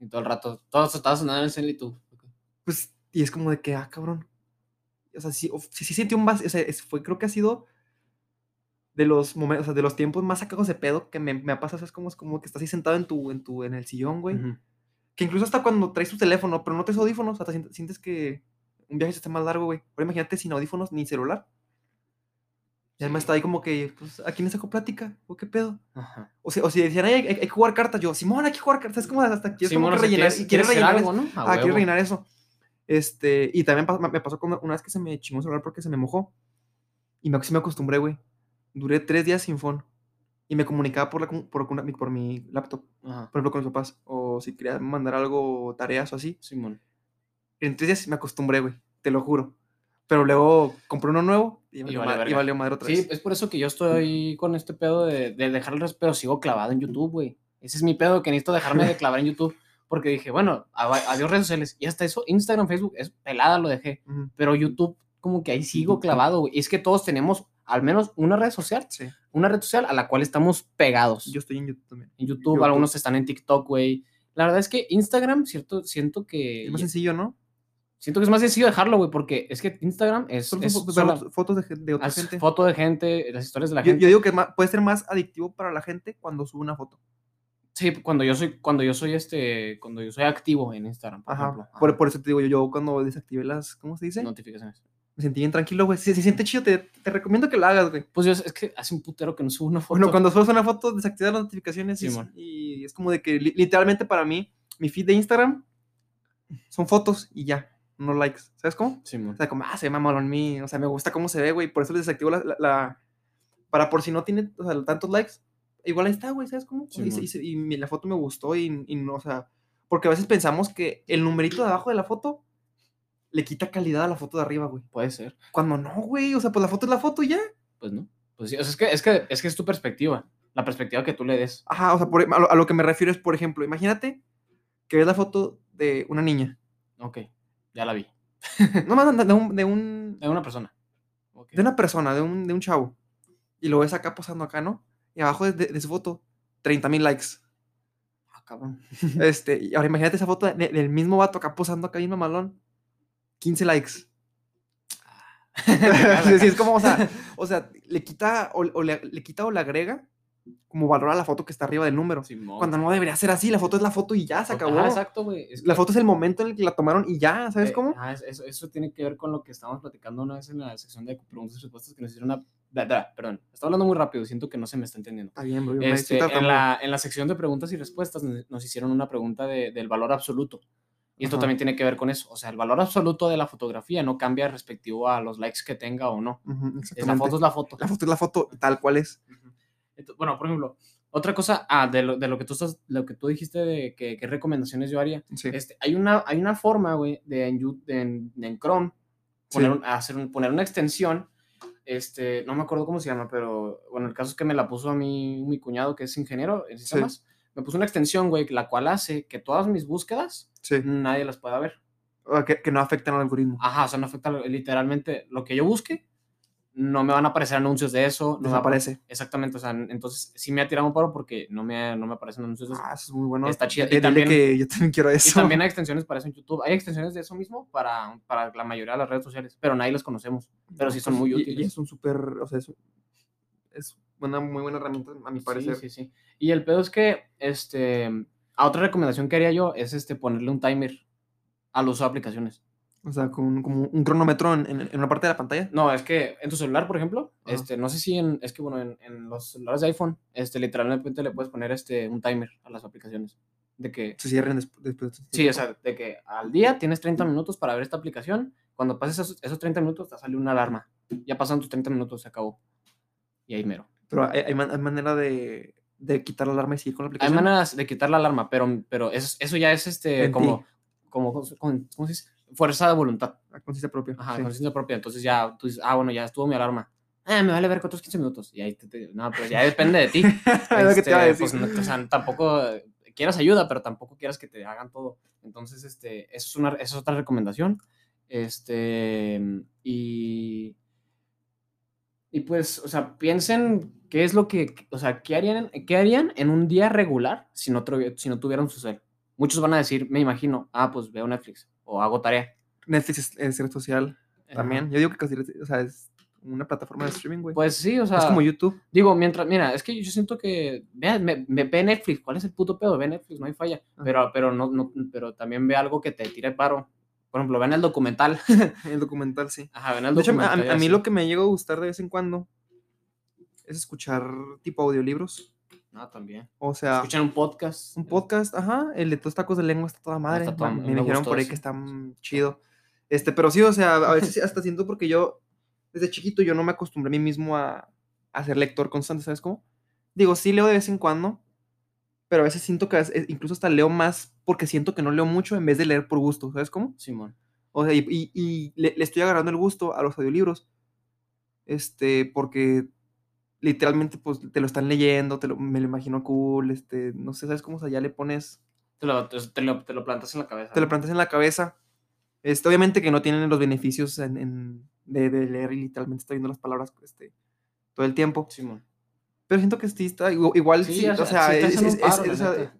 Y todo el rato. Todos estaban sonando en el cel y tú. ok. Pues, y es como de que, ah, cabrón. O sea, sí, sí, sí sentí un vacío. O sea, fue, creo que ha sido de los momentos, o sea, de los tiempos más sacados de pedo que me, me ha pasado. Es como, es como que estás ahí sentado en tu, en tu, en el sillón, güey. Ujú. Que incluso hasta cuando traes tu teléfono, pero no traes audífonos, hasta sientes, que un viaje se está más largo, güey. Ahora imagínate sin audífonos ni celular. Y además está ahí como que, pues, ¿a quién le saco plática? ¿O qué pedo? Ajá. O, si- o si decían, "Ay, hay, hay que jugar cartas, yo, Simón, hay que jugar cartas. Es como hasta quieres como Simón, que o sea, rellenar, ¿quieres- y quieres rellenar algo. ¿no? A Ah, quiero huevo. rellenar eso. Este, y también me pasó con una, vez que se me chingó un celular porque se me mojó. Y me, sí me acostumbré, güey. Duré tres días sin phone. Y me comunicaba por, la, por, una- por mi laptop, Ajá. por ejemplo, con mis papás. O si quería mandar algo, tareas o así. Simón. En tres días me acostumbré, güey. Te lo juro. Pero luego compré uno nuevo y, valió, valió ma- y valió madre otra Sí, vez. es por eso que yo estoy con este pedo de, de dejar el resto, pero sigo clavado en YouTube, güey. Ese es mi pedo, que necesito dejarme de clavar en YouTube. Porque dije, bueno, adiós redes sociales. Y hasta eso, Instagram, Facebook, es pelada, lo dejé. Pero YouTube, como que ahí sigo clavado, güey. Y es que todos tenemos al menos una red social, Sí. una red social a la cual estamos pegados. Yo estoy en YouTube también. en YouTube, YouTube. algunos están en TikTok, güey. La verdad es que Instagram, cierto, siento que Es más sencillo, ¿no? Siento que es más sencillo dejarlo, güey, porque es que Instagram es, Solo es son fo- sola- fotos de, de otra gente. foto de gente, las historias de la Yo, gente. yo digo que más- puede ser más adictivo para la gente cuando sube una foto. Sí, cuando yo soy, cuando yo soy este, cuando yo soy activo en Instagram, por Ajá. ejemplo. Por, por eso te digo, yo, yo cuando desactivé las, ¿cómo se dice? notificaciones. Me sentí bien tranquilo, güey. Si se siente chido, te, te recomiendo que lo hagas, güey. Pues yo, es que hace un putero que no subo una foto. Bueno, cuando subes una foto, desactivas las notificaciones y, es- Simón. y es como de que li- literalmente para mí, mi feed de Instagram son fotos y ya, no likes. ¿Sabes cómo? Simón. O sea, como, ah, se ve mamalón mí, o sea, me gusta cómo se ve, güey, por eso les desactivo la, la- la- para por si no tiene, o sea, tantos likes, igual ahí está, güey, ¿sabes cómo? Sea, y, y y la foto me gustó y, y no, o sea, porque a veces pensamos que el numerito de abajo de la foto le quita calidad a la foto de arriba, güey. Puede ser. Cuando no, güey, o sea, pues la foto es la foto y ya. Pues no. Pues sí, o sea, es que, es que, es que es tu perspectiva. La perspectiva que tú le des. Ajá, o sea, por- a, lo, a lo que me refiero es, por ejemplo, imagínate que ves la foto de una niña, Ok, ya la vi. no más de un, de un, De una persona. De una persona, de un, de un chavo, y lo ves acá posando acá, ¿no? Y abajo de, de- su foto, 30 mil likes. Ah, cabrón. (laughs) Este, y ahora imagínate esa foto de- del mismo vato acá posando acá bien mamalón, 15 likes. (laughs) (laughs) sí, es como, o sea, o sea, le quita o, o le, le quita o le agrega como valor a la foto que está arriba del número. Simón. Cuando no debería ser así, la foto es la foto y ya, se acabó. exacto, güey. Es La que- foto es el momento en el que la tomaron y ya, ¿sabes Eh, cómo? es- eso, eso tiene que ver con lo que estábamos platicando una vez en la sección de preguntas y respuestas que nos hicieron una... da- da, Perdón, estoy hablando muy rápido, siento que no se me está entendiendo. Está bien, bro. Este, en, la, en la sección de preguntas y respuestas nos, hicieron una pregunta de- del valor absoluto. Y esto Ajá. también tiene que ver con eso. O sea, el valor absoluto de la fotografía no cambia respectivo a los likes que tenga o no. Ujú, Es la foto es la foto. La foto es la foto tal cual es. Ujú. Ento- Bueno, por ejemplo, otra cosa ah, de, lo, de lo que tú estás, lo que tú dijiste de que, qué recomendaciones yo haría. Sí. Este, hay, una, hay una forma, güey, de en, en, en Chrome poner, Sí. hacer un- poner una extensión. Este, no me acuerdo cómo se llama, pero bueno, el caso es que me la puso a mí mi cuñado, que es ingeniero en sistemas. Me puso una extensión, güey, la cual hace que todas mis búsquedas Sí. nadie las pueda ver. Que, que no afectan al algoritmo. Ajá, o sea, no afecta literalmente lo que yo busque. No me van a aparecer anuncios de eso. No me Desaparece. Exactamente, o sea, entonces sí me ha tirado un paro porque no me, no me aparecen anuncios de eso. Ah, eso es muy bueno. Está chido. Y también- que yo también quiero eso. Y también hay extensiones para eso en YouTube. Hay extensiones de eso mismo para, para la mayoría de las redes sociales, pero nadie las conocemos. Pero sí son muy Y- Y, útiles. es un súper, o sea, es, es una muy buena herramienta, a mi parecer. Sí, sí, sí. Y el pedo es que, este, a otra recomendación que haría yo es este, ponerle un timer al uso de aplicaciones. O sea, con, como un cronómetro en, en- en una parte de la pantalla. No, es que en tu celular, por ejemplo, Ajá. este, no sé si en, es que bueno, en, en los celulares de iPhone, este, literalmente le puedes poner este, un timer a las aplicaciones. De que, Se cierren desp- después. sí, o sea, de que al día tienes 30 minutos para ver esta aplicación. Cuando pases esos, esos 30 minutos, te sale una alarma. Ya pasan tus 30 minutos, se acabó. Y ahí mero. Pero hay, hay man- hay manera de, de quitar la alarma y seguir con la Hay aplicación. maneras de quitar la alarma, pero, pero eso, eso ya es este, como, ti. como, ¿cómo se dice? Fuerza de voluntad. A conciencia propia. Ajá, sí. conciencia propia. Entonces ya tú dices, ah, bueno, ya estuvo mi alarma. Ah, me vale ver otros 15 minutos. Y ahí te, te- no, pero ya depende de ti. (laughs) Es lo que te a Este, decir. pues, no, o sea, tampoco eh, quieras ayuda, pero tampoco quieras que te hagan todo. Entonces, este, eso es, una, eso es otra recomendación. Este, y, y pues, o sea, piensen qué es lo que, o sea, qué harían, qué harían en un día regular si no, si no tuvieran su cel. Muchos van a decir, me imagino, ah, pues veo Netflix o hago tarea. Netflix es, red social también. Yo digo que casi, o sea, es una plataforma de streaming, güey. Pues sí, o sea, es como YouTube. Digo, mientras, mira, es que yo siento que, vea, me, me- ve Netflix, ¿cuál es el puto pedo? Ve Netflix, no hay falla. Ajá. Pero, pero, no, no, pero también ve algo que te tire paro. Por ejemplo, ven el documental. (laughs) El documental, sí. Ajá, ven el De hecho, a, documental. y a mí lo que me llega a gustar de vez en cuando es escuchar tipo audiolibros. Ah, también. O sea, Escuchan un podcast. un podcast, ajá, el de Tus Tacos de Lengua está toda madre. está toda- me, me me dijeron por ahí que está chido. Este, pero sí, o sea, a veces hasta siento porque yo, desde chiquito, yo no me acostumbré a mí mismo a, a ser lector constante, ¿sabes cómo? Digo, sí leo de vez en cuando, pero a veces siento que veces- incluso hasta leo más porque siento que no leo mucho en vez de leer por gusto, ¿sabes cómo? Simón. O sea, y, y- y le, le estoy agarrando el gusto a los audiolibros. Este, porque literalmente, pues, te lo están leyendo, te lo, me lo imagino cool, este, no sé, ¿sabes cómo? O sea, ya le pones, Te lo, te, lo, te lo plantas en la cabeza. te lo plantas en la cabeza. Este, obviamente que no tienen los beneficios en, en- de, de leer y literalmente estoy viendo las palabras, este, todo el tiempo. Simón. Pero siento que sí está, igu- igual Sí, sí, o sea,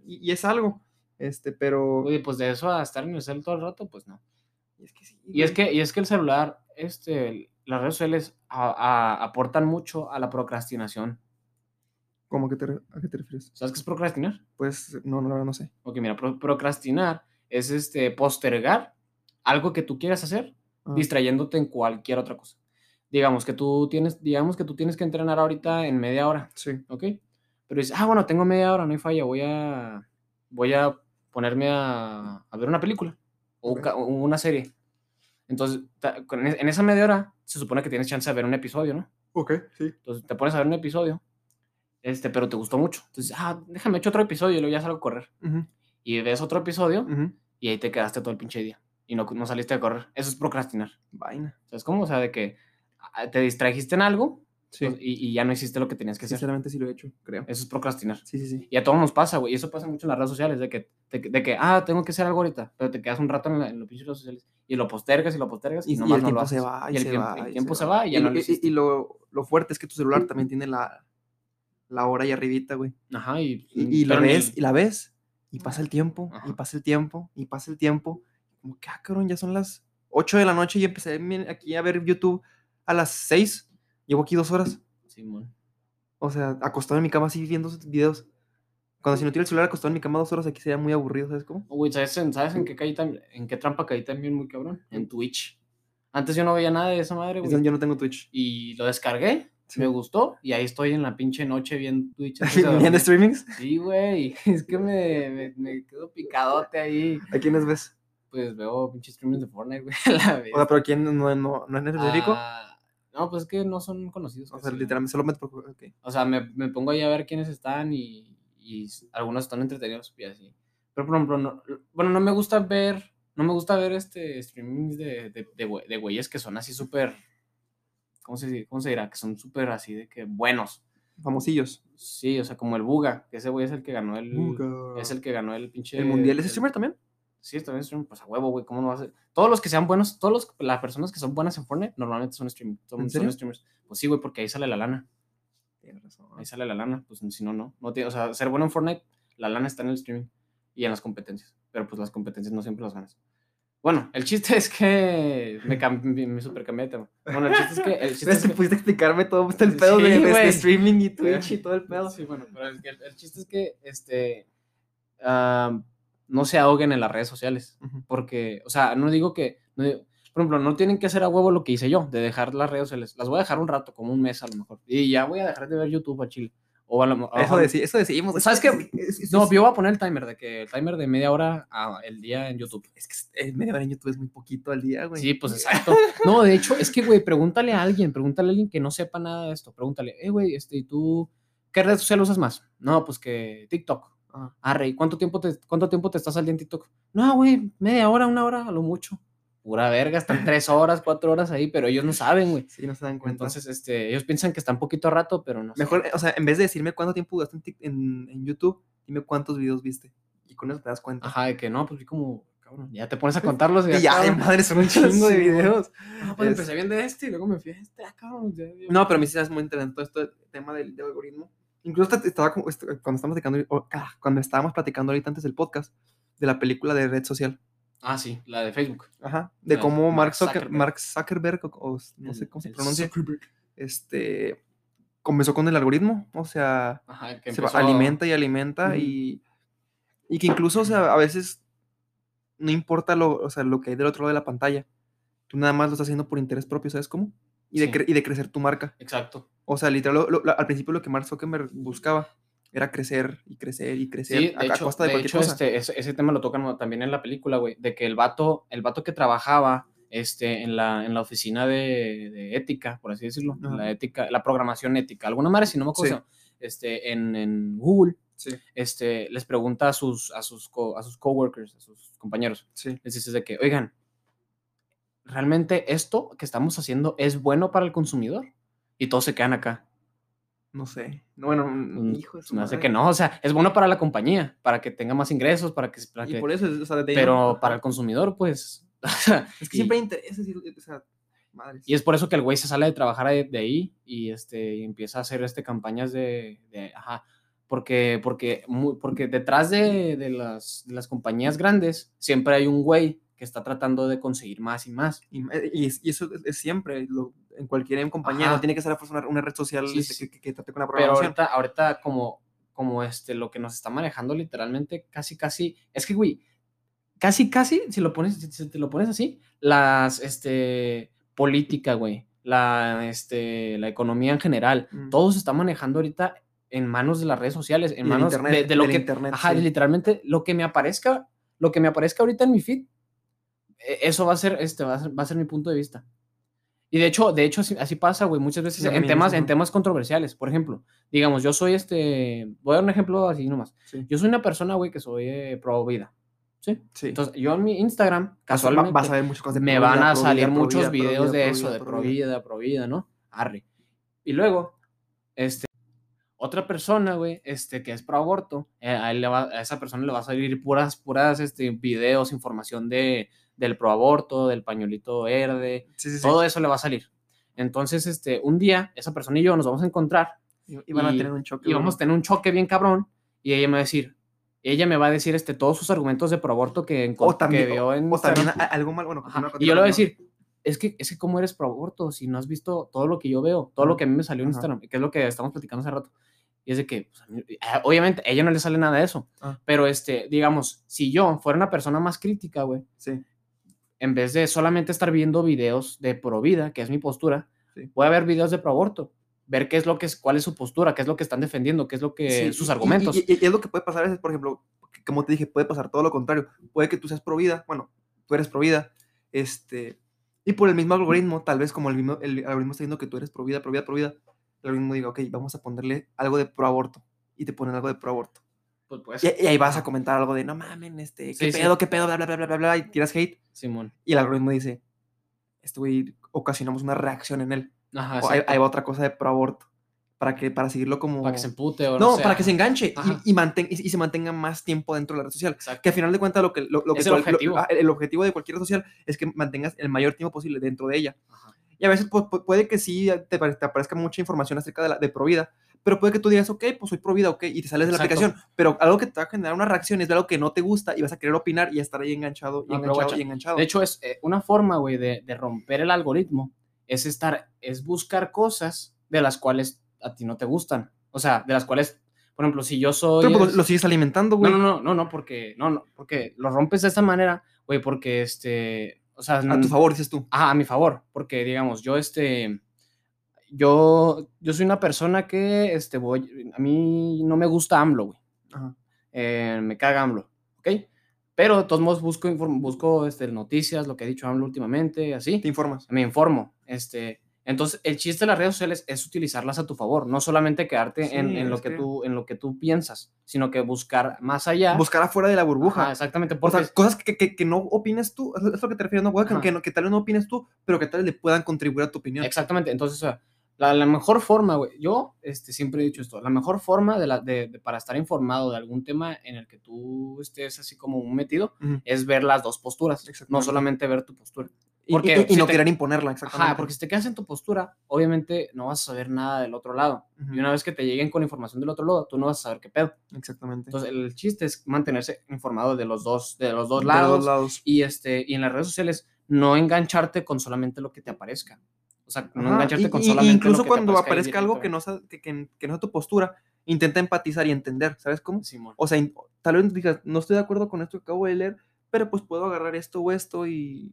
y, es algo, este, pero... Oye, pues de eso a estar en el cel todo el rato, pues no. y es que sí, Y es que, y es que el celular, este, las redes sociales a- a- aportan mucho a la procrastinación. ¿Cómo que te, a qué te refieres? ¿Sabes qué es procrastinar? Pues, no, no, verdad no sé. Ok, mira, pro- procrastinar es este, postergar algo que tú quieras hacer Ah, distrayéndote en cualquier otra cosa. Digamos que tú tienes, digamos que tú tienes que entrenar ahorita en media hora, sí. ¿ok? Pero dices, ah, bueno, tengo media hora, no hay falla, voy a, voy a ponerme a, a ver una película o, Ok. ca- o una serie. Entonces, e- en esa media hora se supone que tienes chance de ver un episodio, ¿no? Ok, sí. Entonces te pones a ver un episodio, este, pero te gustó mucho. Entonces, ah, déjame echar otro episodio y luego ya salgo a correr. Ujú, Y ves otro episodio ujú. y ahí te quedaste todo el pinche día y no, no saliste a correr. Eso es procrastinar. Vaina. ¿Sabes cómo? O sea, de que ah, te distrajiste en algo Sí. pues, y, y ya no hiciste lo que tenías que hacer. Sinceramente sí lo he hecho, creo. Eso es procrastinar. Sí, sí, sí. Y a todos nos pasa, güey. Y eso pasa mucho en las redes sociales, de que, de, de que, ah, tengo que hacer algo ahorita, pero te quedas un rato en, la- en los pinches redes sociales y lo postergas y lo postergas y, Y, y nomás el no lo tiempo se haces. va, y y el se tiempo, va, el y tiempo se se va y ya no lo y, y lo, lo fuerte es que tu celular también tiene la, la hora ahí arribita, güey. Ajá, y, Y, y la ves, y la ves, y pasa el tiempo, y Ajá. pasa el tiempo, y pasa el tiempo. Como que, ah, cabrón, ya son las 8 de la noche y empecé aquí a ver YouTube a las 6. Llevo aquí dos horas. Simón. O sea, acostado en mi cama así viendo videos. Cuando si no tiro el celular acostado en mi cama dos horas aquí sería muy aburrido, ¿sabes cómo? Güey, ¿sabes, en- ¿sabes en qué caí en qué trampa caí también muy cabrón? En Twitch. Antes yo no veía nada de esa madre, güey. Yo no tengo Twitch. Y lo descargué, Sí. me gustó, y ahí estoy en la pinche noche viendo Twitch. (laughs) ¿Viendo streamings? Sí, güey, (laughs) es que me, me, me quedo picadote ahí. ¿A quiénes ves? Pues veo pinches streamers de Fortnite, güey, (laughs) a la vez. O sea, pero ¿quién no, no, no es específico? Ah, no, pues es que no son conocidos. o sea, literalmente solo meto por... ok. O sea, me, me pongo ahí a ver quiénes están y, y algunos están entretenidos y así. Pero, por ejemplo, no, bueno, no me gusta ver, no me gusta ver este streamings de, de, de, güe- de güeyes que son así súper, ¿cómo se, ¿cómo se dirá? Que son súper así de que buenos. Famosillos. Sí, o sea, como el Buga, que ese güey es el que ganó el, es el que ganó el pinche... ¿El mundial es streamer también? Sí, también es streamer, pues a huevo, güey, ¿cómo no va a? Todos los que sean buenos, todos los, las personas que son buenas en Fortnite normalmente son, stream, son, ¿En son streamers. Pues sí, güey, porque ahí sale la lana. Tienes razón. Ahí sale la lana, pues si no, no. no tiene, o sea, ser bueno en Fortnite, la lana está en el streaming y en las competencias. Pero pues las competencias no siempre las ganas. Bueno, el chiste (laughs) es que me, cambié de tema. Bueno, el chiste es que. El (laughs) chiste es Te que pudiste explicarme todo este el pedo Sí, de, güey. streaming y Twitch y (laughs) todo el pedo. Sí, bueno, pero el, el- el chiste es que este, ah, no se ahoguen en las redes sociales. Porque, o sea, no digo que. no digo- por ejemplo, no tienen que hacer a huevo lo que hice yo, de dejar las redes sociales. Las voy a dejar un rato, como un mes a lo mejor. Y ya voy a dejar de ver YouTube a Chile. O a lo a Eso, mejor- deci- eso decidimos. es ¿Sabes qué? No, yo voy a poner el timer de que el timer de media hora a- el día en YouTube. Es que eh, media hora en YouTube es muy poquito al día, güey. Sí, pues (laughs) exacto. No, de hecho, es que, güey, pregúntale a alguien, pregúntale a alguien que no sepa nada de esto. Pregúntale, eh, güey, este, ¿y tú qué red social usas más? No, pues que TikTok. Ah. Ah, rey, ¿cuánto tiempo te, cuánto tiempo te estás al día en TikTok? No, güey, media hora, una hora, a lo mucho. Pura verga, están tres horas, cuatro horas ahí, pero ellos no saben, güey. Sí, no se dan cuenta. Entonces, este, ellos piensan que están poquito rato, pero no. Mejor, o sea, en vez de decirme cuánto tiempo duraste en, en, YouTube, dime cuántos videos viste. Y con eso te das cuenta. Ajá, de que no, pues vi como, cabrón, ya te pones a contarlos y Y ya, de cabrón. madre, son un (laughs) chingo de videos. No, pues Es- empecé bien de este y luego me fui a este, ah, cabrón. ya- ya- No, pero a mí sí es muy interesante todo este tema del, del algoritmo. Incluso estaba como- est- cuando estábamos platicando, ah, cuando estábamos platicando ahorita antes del podcast, de la película de red social. Ah, sí, la de Facebook. Ajá. De cómo Mark Mark, Zucker- Zuckerberg. Mark Zuckerberg, o, o no sé cómo se pronuncia, Zuckerberg. este, comenzó con el algoritmo. O sea, Ajá, que se va- alimenta y alimenta y, y que incluso, o sea, a veces no importa lo, o sea, lo que hay del otro lado de la pantalla. Tú nada más lo estás haciendo por interés propio, ¿sabes cómo? Y de, Sí. cre- y de crecer tu marca. Exacto. O sea, literal, lo- lo- al principio lo que Mark Zuckerberg buscaba era crecer y crecer y crecer Sí, a, de a hecho, costa de, de cualquier hecho, cosa. este, ese, ese tema lo tocan también en la película, güey, de que el vato, el vato que trabajaba este, en, la, en la oficina de, de ética, por así decirlo, Ajá. la ética, la programación ética, alguna madre, si no me acuerdo, Sí. este, en, en Google, Sí, este, les pregunta a sus, a sus, co- a sus coworkers, a sus compañeros, les dices de que, oigan, ¿realmente esto que estamos haciendo es bueno para el consumidor? Y todos se quedan acá. No sé. No, Bueno, Mm, hijo de su me hace madre. que no, o sea, es bueno para la compañía, para que tenga más ingresos, para que... Para Y que por eso, o sea, de pero para el consumidor, pues... (laughs) Es que y- siempre hay intereses, y- o sea, madres. Y es por eso que el güey se sale de trabajar ahí- de ahí y este, y empieza a hacer este, campañas de, de ajá, porque, porque, porque detrás de, de las, de las compañías grandes siempre hay un güey que está tratando de conseguir más y más. Y, y y eso es, es siempre, lo- en cualquier compañía, no Ajá. tiene que ser a fuerza una, una red social Sí, este, sí. que, que- trate con la Pero programación. ahorita, ahorita como, como este, lo que nos está manejando literalmente, casi, casi, es que, güey, casi, casi, si lo pones, si- te lo pones así, las, este, política, güey, la, este, la economía en general, Mm. todo se está manejando ahorita en manos de las redes sociales, en Y manos internet, de, de lo que, internet, ajá, sí. literalmente, lo que me aparezca, lo que me aparezca ahorita en mi feed, e- eso va a ser, este, va a ser, va a ser mi punto de vista. Y de hecho, de hecho, así, pasa, güey, muchas veces Sí, en temas, mismo. en temas controversiales. Por ejemplo, digamos, yo soy este, voy a dar un ejemplo así nomás. Sí. Yo soy una persona, güey, que soy eh, pro vida. ¿Sí? Sí. Entonces, yo en mi Instagram, casualmente, vas a ver muchas cosas de me van vida, a salir vida, muchos vida, videos de eso, de pro vida, pro vida, ¿no? Arre. Y luego, este, otra persona, güey, este, que es pro aborto, eh, a, él le va- a esa persona le va a salir puras, puras, este, videos, información de, del pro aborto, del pañuelito verde, Sí, sí, sí. todo eso le va a salir. Entonces, este, un día, esa persona y yo nos vamos a encontrar Y, y van a tener un choque. y vamos a tener un choque bien cabrón y ella me va a decir, ella me va a decir este, todos sus argumentos de pro aborto que, O también, que vio en o también Instagram. a- algo mal, bueno, Ajá, continúa, Y yo le voy a decir, es que, es que cómo eres pro aborto, si no has visto todo lo que yo veo, todo lo que a mí me salió en Ajá. Instagram, que es lo que estamos platicando hace rato. Y es de que, pues, obviamente, a ella no le sale nada de eso, Ah. pero este, digamos, si yo fuera una persona más crítica, güey, Sí. en vez de solamente estar viendo videos de pro vida, que es mi postura, Sí. voy a ver videos de pro aborto, ver qué es lo que es, cuál es su postura, qué es lo que están defendiendo, qué es lo que, Sí, sus y- argumentos. Y, y- y es lo que puede pasar a veces, por ejemplo, que como te dije, puede pasar todo lo contrario. Puede que tú seas pro vida, bueno, tú eres pro vida, este, y por el mismo algoritmo, tal vez como el, mismo, el algoritmo está diciendo que tú eres pro vida, pro vida, pro vida, el algoritmo diga, ok, vamos a ponerle algo de pro aborto, y te ponen algo de pro aborto. Pues, pues, Y, y ahí vas a comentar algo de, no mamen, este, qué Sí, sí. pedo, qué pedo, bla, bla, bla, bla, bla, y tiras hate, Simón. y el algoritmo dice, este güey, ocasionamos una reacción en él. Ajá, O ahí, ahí va otra cosa de pro aborto, para, que, para seguirlo como... Para que se empute o No, sé, para que se enganche y, y, manten- y, y se mantenga más tiempo dentro de la red social. Exacto. Que al final de cuentas lo que, lo, lo que Es el cual- lo- objetivo. ah, el objetivo de cualquier red social es que mantengas el mayor tiempo posible dentro de ella. Ajá. Y a veces pu- pu- puede que sí te, te aparezca mucha información acerca de, la, de Provida, pero puede que tú digas, ok, pues soy Provida, ok, y te sales de la Exacto. aplicación. Pero algo que te va a generar una reacción es de algo que no te gusta y vas a querer opinar y estar ahí enganchado y No, pero enganchado guacha, y enganchado. De hecho, es eh, una forma, güey, de, de romper el algoritmo. Es estar, es buscar cosas de las cuales a ti no te gustan. O sea, de las cuales, por ejemplo, si yo soy. pero pues, es- lo sigues alimentando, No, güey. no, no, no, no, porque, no, no, porque lo rompes de esta manera, güey, porque este, o sea, A tu favor, dices tú. Ajá, a mi favor, porque digamos, yo este, yo, yo soy una persona que, este, voy, a mí no me gusta AMLO, güey, Ajá. eh, me caga AMLO, ¿ok? Pero de todos modos busco, inform- busco este, noticias, lo que ha dicho AMLO últimamente, así, Te informas. me informo, este, entonces el chiste de las redes sociales es utilizarlas a tu favor, no solamente quedarte en, Sí, en lo es que que- tú, en lo que tú piensas, sino que buscar más allá. Buscar afuera de la burbuja. Ajá, exactamente, O porque sea, cosas que, que, que no opines tú, es lo que te refieres, no, que, Ajá. que, tal vez no opines tú, pero que tal vez le puedan contribuir a tu opinión. Exactamente, entonces, o sea, la, la mejor forma, güey, yo este, siempre he dicho esto, la mejor forma de la, de, de- para estar informado de algún tema en el que tú estés así como un metido Ujú. es ver las dos posturas, no solamente ver tu postura. Y, Porque y- y si no te- querer imponerla, exactamente. Ajá, porque si te quedas en tu postura, obviamente no vas a saber nada del otro lado. Ujú. Y una vez que te lleguen con información del otro lado, tú no vas a saber qué pedo. Exactamente. Entonces, el chiste es mantenerse informado de los dos, de los dos De lados. dos lados. Y, este, y en las redes sociales, no engancharte con solamente lo que te aparezca. O sea, no Ajá, engancharte y- con y- solamente incluso lo que te cuando aparezca ahí aparezca algo que no, sea, que, que- que no sea tu postura, intenta empatizar y entender, ¿sabes cómo? Simón. O sea, tal vez digas, no estoy de acuerdo con esto que acabo de leer, pero pues puedo agarrar esto o esto y,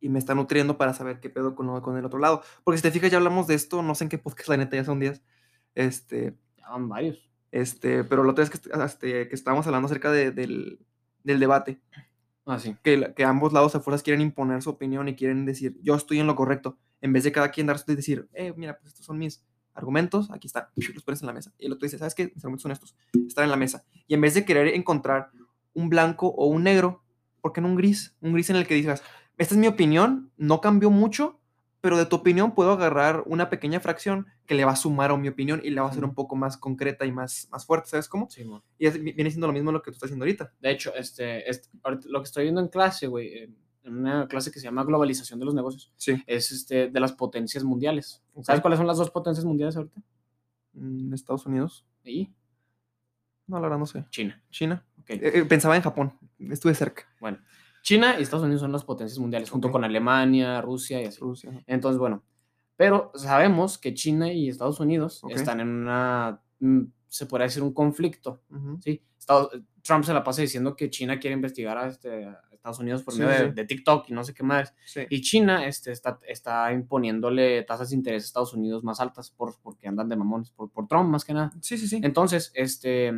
y me está nutriendo para saber qué pedo con, con el otro lado. Porque si te fijas, ya hablamos de esto, no sé en qué podcast, la neta, ya son días. Este, Ya van varios. este, pero la otra vez que, est- este, que estábamos hablando acerca de- del, del debate, Ah, sí. que, que ambos lados a fuerzas quieren imponer su opinión y quieren decir, yo estoy en lo correcto, en vez de cada quien darse y decir, eh, mira, pues estos son mis argumentos, aquí están, los pones en la mesa. Y el otro dice, ¿sabes qué? Mis argumentos son estos, están en la mesa. Y en vez de querer encontrar un blanco o un negro, ¿por qué no un gris? Un gris en el que digas, esta es mi opinión, no cambió mucho, pero de tu opinión puedo agarrar una pequeña fracción que le va a sumar a mi opinión y la va a hacer un poco más concreta y más, más fuerte, ¿sabes cómo? Simón. Y es- viene siendo lo mismo lo que tú estás haciendo ahorita. De hecho, este, este, lo que estoy viendo en clase, güey, en una clase que se llama globalización de los negocios. Sí. Es este, de las potencias mundiales. ¿Sabes cuáles son las dos potencias mundiales ahorita? Mm, Estados Unidos. Y No, la verdad no sé. China. China. Ok. Eh, eh, pensaba en Japón. Estuve cerca. Bueno, China y Estados Unidos son las potencias mundiales, junto con Alemania, Rusia y así. Rusia. Entonces, bueno, pero sabemos que China y Estados Unidos están en una, mm, se podría decir, un conflicto. ¿sí? Estados- Trump se la pasa diciendo que China quiere investigar a, este, a Estados Unidos por Sí, medio sí, de, TikTok y no sé qué más. Sí. Y China este, está, está imponiéndole tasas de interés a Estados Unidos más altas por, porque andan de mamones, por, por Trump más que nada. Sí, sí, sí. Entonces, este,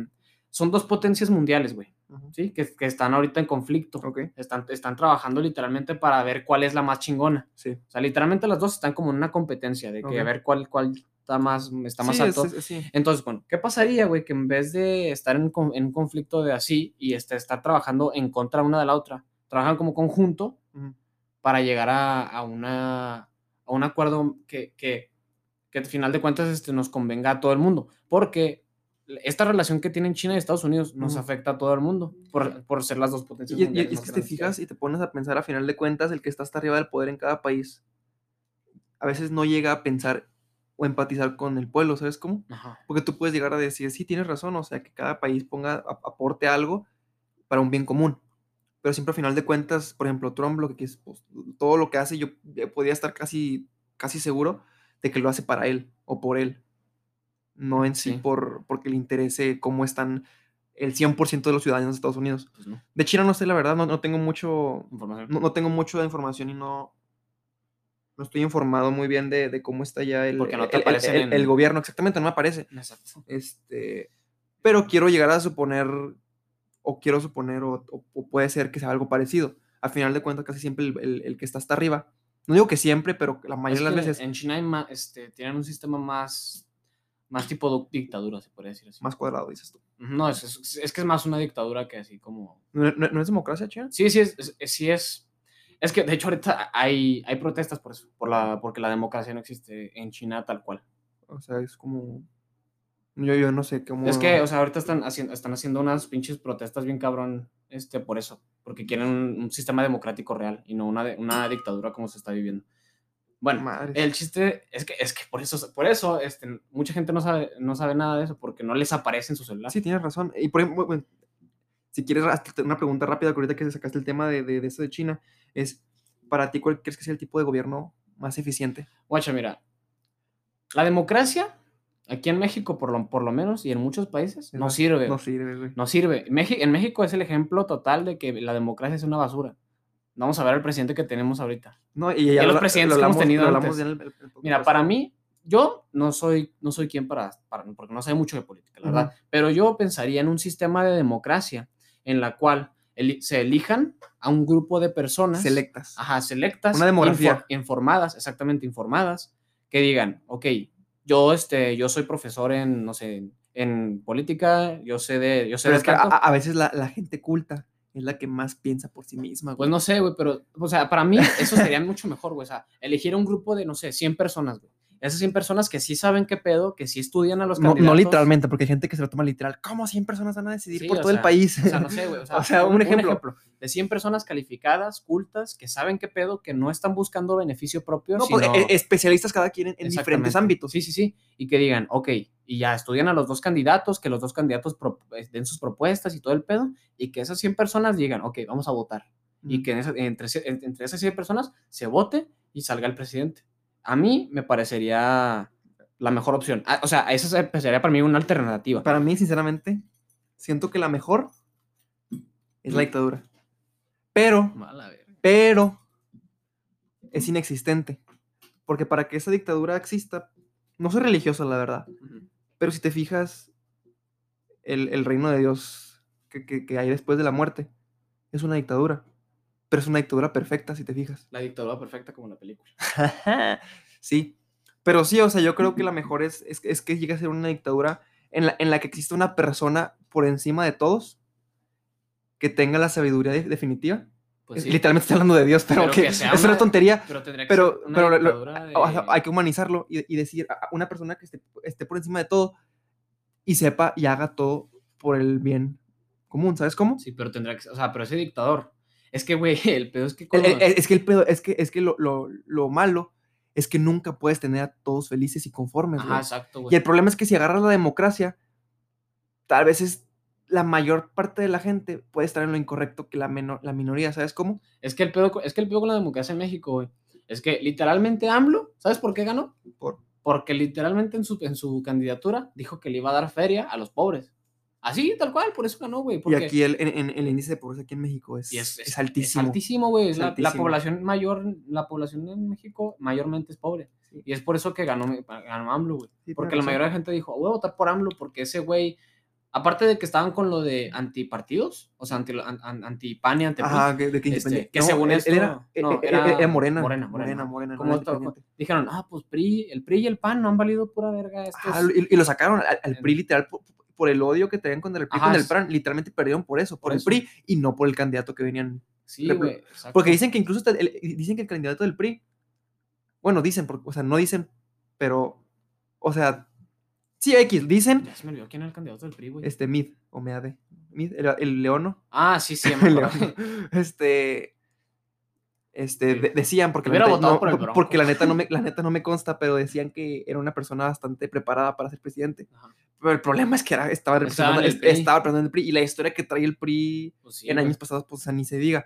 son dos potencias mundiales, güey, ¿sí? Que, que están ahorita en conflicto. Ok. Están, están trabajando literalmente para ver cuál es la más chingona. Sí. O sea, literalmente las dos están como en una competencia de que a Ok. ver cuál, cuál está más, está más Sí, es- alto. es- sí. Entonces, bueno, ¿qué pasaría, güey? Que en vez de estar en, en un conflicto de así y este, estar trabajando en contra una de la otra, trabajan como conjunto Ujú. para llegar a, a una, a un acuerdo que, que, que al final de cuentas este, nos convenga a todo el mundo. Porque esta relación que tienen China y Estados Unidos nos afecta a todo el mundo por, por ser las dos potencias Y, y- y mundiales es que te fijas y te pones a pensar, a final de cuentas, el que está hasta arriba del poder en cada país, a veces no llega a pensar o empatizar con el pueblo, ¿sabes cómo? Ajá. Porque tú puedes llegar a decir, sí, tienes razón, o sea, que cada país ponga, aporte algo para un bien común. Pero siempre a final de cuentas, por ejemplo, Trump, lo que pues, todo lo que hace, yo eh, podía estar casi, casi seguro de que lo hace para él o por él. No en sí, Sí. por, porque le interese cómo están el 100% de los ciudadanos de Estados Unidos. Pues no, De China no sé, la verdad, no, no tengo mucho, información. no, no tengo mucho de información y no, no estoy informado muy bien de, de cómo está ya el, Porque no el- te el- el- el en- gobierno, exactamente, no me aparece. Exacto. Este, pero quiero llegar a suponer, o quiero suponer, o, o- o puede ser que sea algo parecido. Al final de cuentas, casi siempre el, que está hasta arriba, no digo que siempre, pero la Es mayoría de que las veces, en China este, tienen un sistema más, más tipo du- dictadura, se podría decir así. más cuadrado, dices tú. No, es, es, es que es más una dictadura que así como... ¿No, no- no es democracia, China? Sí, sí es, es- sí es... Es que de hecho ahorita hay, hay protestas por eso, por la, porque la democracia no existe en China tal cual. O sea, es como... Yo, yo no sé cómo... Es que, o sea, ahorita están haciendo, están haciendo unas pinches protestas bien cabrón, este, por eso, porque quieren un, un sistema democrático real y no una, una dictadura como se está viviendo. Bueno, Madres. el chiste es que, es que por eso, por eso este, mucha gente no sabe, no sabe nada de eso, porque no les aparece en su celular. Sí, tienes razón. Y por ejemplo, bueno, si quieres una pregunta rápida, que ahorita que sacaste el tema de, de, de eso de China, es, para ti, ¿cuál crees que sea el tipo de gobierno más eficiente? Guacha, mira, la democracia, aquí en México por lo, por lo menos, y en muchos países, no Ajá, sirve. No sirve, güey. No sirve. Meji- en México es el ejemplo total de que la democracia es una basura. Vamos a ver al presidente que tenemos ahorita. No, y ya los lo- presidentes lo que hemos hablamos- tenido hablamos antes. el- el- el Mira, para mí, yo no soy, no soy quien para, para, porque no sé mucho de política, la verdad, pero yo pensaría en un sistema de democracia en la cual eli- se elijan a un grupo de personas Selectas. ajá, selectas, Una demografía. infor- informadas, exactamente informadas, que digan, ok, yo, este, yo soy profesor en, no sé, en, política, yo sé de, yo sé Pero de es que a, tanto". a- a veces la, la gente culta es la que más piensa por sí misma, Pues güey. no sé, güey, pero, o sea, para mí eso sería mucho mejor, güey. O sea, elegir un grupo de, no sé, 100 personas, güey. Esas 100 personas que sí saben qué pedo, que sí estudian a los No, no literalmente, porque hay gente que se lo toma literal. ¿Cómo 100 personas van a decidir Sí, por todo el país? O sea, no sé, güey. O (laughs) sea, O sea, un ejemplo. De 100 personas calificadas, cultas, que saben qué pedo, que no están buscando beneficio propio, No, pues, sino... e- especialistas cada quien en, en diferentes ámbitos. Sí, sí, sí. Y que digan, ok, y ya estudian a los dos candidatos, que los dos candidatos eh, den sus propuestas y todo el pedo, y que esas 100 personas digan, ok, vamos a votar. Y que en esa- entre, esas 100 personas se vote y salga el presidente. A mí me parecería la mejor opción. Ah, o sea, esa se- sería para mí una alternativa. Para mí, sinceramente, siento que la mejor es la Mm. dictadura. Pero, pero, es inexistente. Porque para que esa dictadura exista, no soy religioso, la verdad. Pero si te fijas, el, el reino de Dios que, que- que hay después de la muerte es una dictadura. Pero es una dictadura perfecta, si te fijas. La dictadura perfecta como la película. (laughs) sí. Pero sí, o sea, yo creo que la mejor es, es, es que llegue a ser una dictadura en la, en la que exista una persona por encima de todos que tenga la sabiduría de- definitiva. Pues sí, Literalmente estoy hablando de Dios, pero, Pero que, que es una una- tontería. pero tendría que pero- ser una pero lo- dictadura de- O sea, hay que humanizarlo y, y decir a una persona que esté, esté por encima de todo y sepa y haga todo por el bien común, ¿sabes cómo? Sí, pero tendría que o sea, pero ese dictador, Es que, güey, (laughs) el pedo es que... El- cuando- el- es que el pedo, es que, es que lo, lo, lo malo es que nunca puedes tener a todos felices y conformes, Ajá, güey. exacto, Y güey. el problema es que si agarras la democracia, tal vez es la mayor parte de la gente puede estar en lo incorrecto que la, menor, la minoría, ¿sabes cómo? Es que el pedo, es que el pedo con la democracia en México, güey, es que literalmente AMLO, ¿sabes por qué ganó? Por, Porque literalmente en su, en su candidatura dijo que le iba a dar feria a los pobres. Así, tal cual, por eso ganó, güey. y porque- aquí el, en- en- el índice de pobreza aquí en México es, y es, es es- altísimo. Es altísimo, güey. Es La, la población mayor, la población en México mayormente es pobre. Sí. Y es por eso que ganó, ganó AMLO, güey. Sí, Porque la razón. mayoría de gente dijo, voy a votar por AMLO porque ese güey, aparte de que estaban con lo de antipartidos, o sea, anti, an, anti Ajá, que- de que Este, que No, según él- esto- él era, eh, no, eh, era era morena. Morena, Morena, Morena, morena, como dijeron, ah, pues PRI, el PRI y el PAN no han valido pura verga estos. Ajá, y, y lo sacaron al, PRI literal por, por el odio que tenían con el PRI, con el PRAN, literalmente perdieron por eso, por, por el eso. PRI y no por el candidato que venían. sí, güey. Porque dicen que incluso el- dicen que el candidato del PRI, bueno, dicen, porque, o sea, no dicen, pero, o sea, sí, X, dicen, Ya se me olvidó quién era el candidato del PRI, güey. este, Mid, o Meade, Mid, el, el leono, Ah, sí, sí, (laughs) el leono, este, este, de- decían, porque la, neta, no- por porque la neta no me, la neta no me consta, pero decían que era una persona bastante preparada para ser presidente. Ajá. Pero el problema es que era, estaba, Estaba en representando, el PRI. estaba representando el PRI y la historia que trae el PRI Pues sí, en güey. años pasados, pues o sea, ni se diga.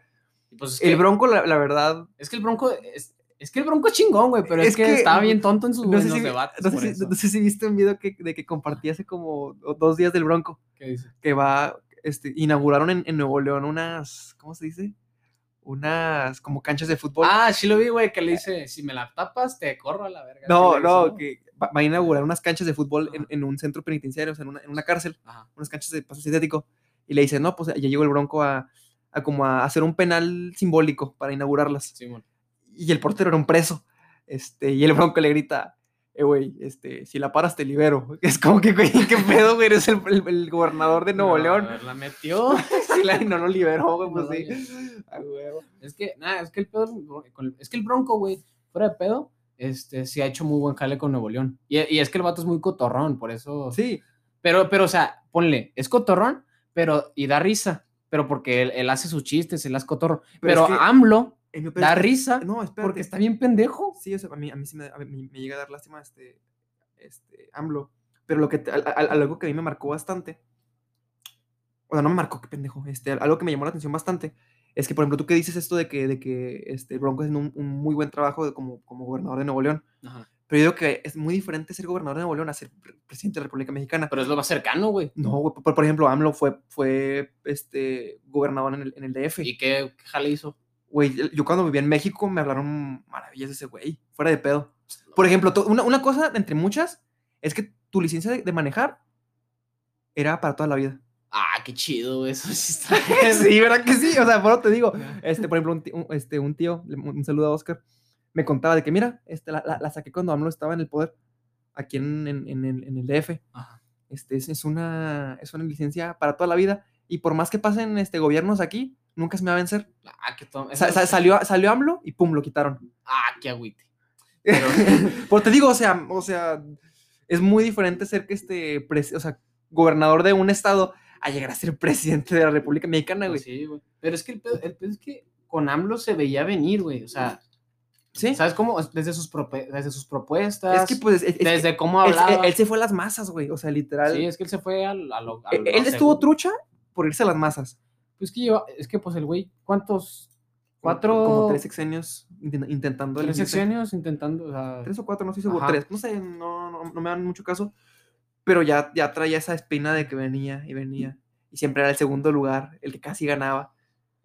Pues es El Bronco, la, la verdad, Es que el Bronco es, es que el Bronco es chingón, güey, pero es, Es que, que estaba bien tonto en, su, no sé, si, debates. no, sé si, eso. no sé si viste un video que, de que compartí hace como dos días del Bronco, ¿Qué dice? que va, este, inauguraron en, en Nuevo León unas, ¿cómo se dice? Unas como canchas de fútbol. Ah, sí lo vi, güey, que le dice, si me la tapas, te corro a la verga. no, ¿Qué le no, que va, va a inaugurar unas canchas de fútbol en, un centro penitenciario, o sea, en una, en una cárcel, Ajá. unas canchas de paso sintético, y le dice, no, pues ya llegó el Bronco a, a como a hacer un penal simbólico para inaugurarlas. Simón. Y el portero era un preso. Este, y el bronco le grita, eh, güey, este, si la paras te libero. (laughs) Es como que, güey, qué pedo, güey, eres el, el- el gobernador de Nuevo No, León. La metió. (laughs) Sí, la- no lo liberó, güey, pues No, sí. Es que, nada, es que el pedo, es que el Bronco, güey, fuera de pedo, este, sí ha hecho muy buen jale con Nuevo León. Y, y es que el vato es muy cotorrón, por eso. Sí, Pero, pero, o sea, ponle, es cotorrón, pero, y da risa, pero porque él, él hace sus chistes, él es cotorro. Pero Pero, es que- AMLO en mi da risa No, espérate. porque está bien pendejo. Sí, o sea, a mí, a mí sí me, a mí me llega a dar lástima este, este AMLO. Pero lo que, al- al- algo que a mí me marcó bastante, o sea, no me marcó, qué pendejo, este, algo que me llamó la atención bastante, es que, por ejemplo, tú que dices esto de que, de que este, Bronco haciendo un, un muy buen trabajo de como, como gobernador de Nuevo León, pero yo digo que es muy diferente ser gobernador de Nuevo León a ser pre- presidente de la República Mexicana. Pero es lo más cercano, güey. No, güey, por, por ejemplo, AMLO fue, fue este, gobernador en el, en el DF. ¿Y qué, qué jale hizo? Güey, yo- cuando vivía en México me hablaron maravillas de ese güey, fuera de pedo. Por ejemplo, una, una cosa entre muchas es que tu licencia de, de manejar era para toda la vida. Ah, qué chido, eso (laughs) sí ¿verdad que sí? O sea, por eso te digo, este, por ejemplo, un, un- este, un tío, un, saludo a Oscar, me contaba de que, mira, este, la, la- la saqué cuando AMLO estaba en el poder, aquí en, en- en el, en el DF. Ajá. Este, es, es una, es una licencia para toda la vida y por más que pasen este, gobiernos aquí, nunca se me va a vencer. Ah, Sa- sa- salió, salió AMLO y pum, lo quitaron. Ah, qué agüite. (laughs) Pero, te digo, o sea, o sea, es muy diferente ser que este, pres- o sea, gobernador de un estado a llegar a ser presidente de la República Mexicana, güey. Pues sí, güey. Pero es que el pedo, el pedo es que con AMLO se veía venir, güey. O sea, Sí. ¿sabes cómo? Desde sus, desde sus propuestas, Es que pues, es- es que desde cómo hablaba. él- él se fue a las masas, güey. O sea, literal. sí, es que él se fue a lo, a él, lo él estuvo trucha por irse a las masas. Pues que lleva, es que pues el güey, ¿cuántos? Cuatro. Como tres sexenios inten- intentando. tres sexenios intentando, o sea, Tres o cuatro, no estoy seguro. Ajá. Tres. No sé, no, no, no me dan mucho caso. Pero ya, ya traía esa espina de que venía y venía. Y siempre era el segundo lugar, el que casi ganaba.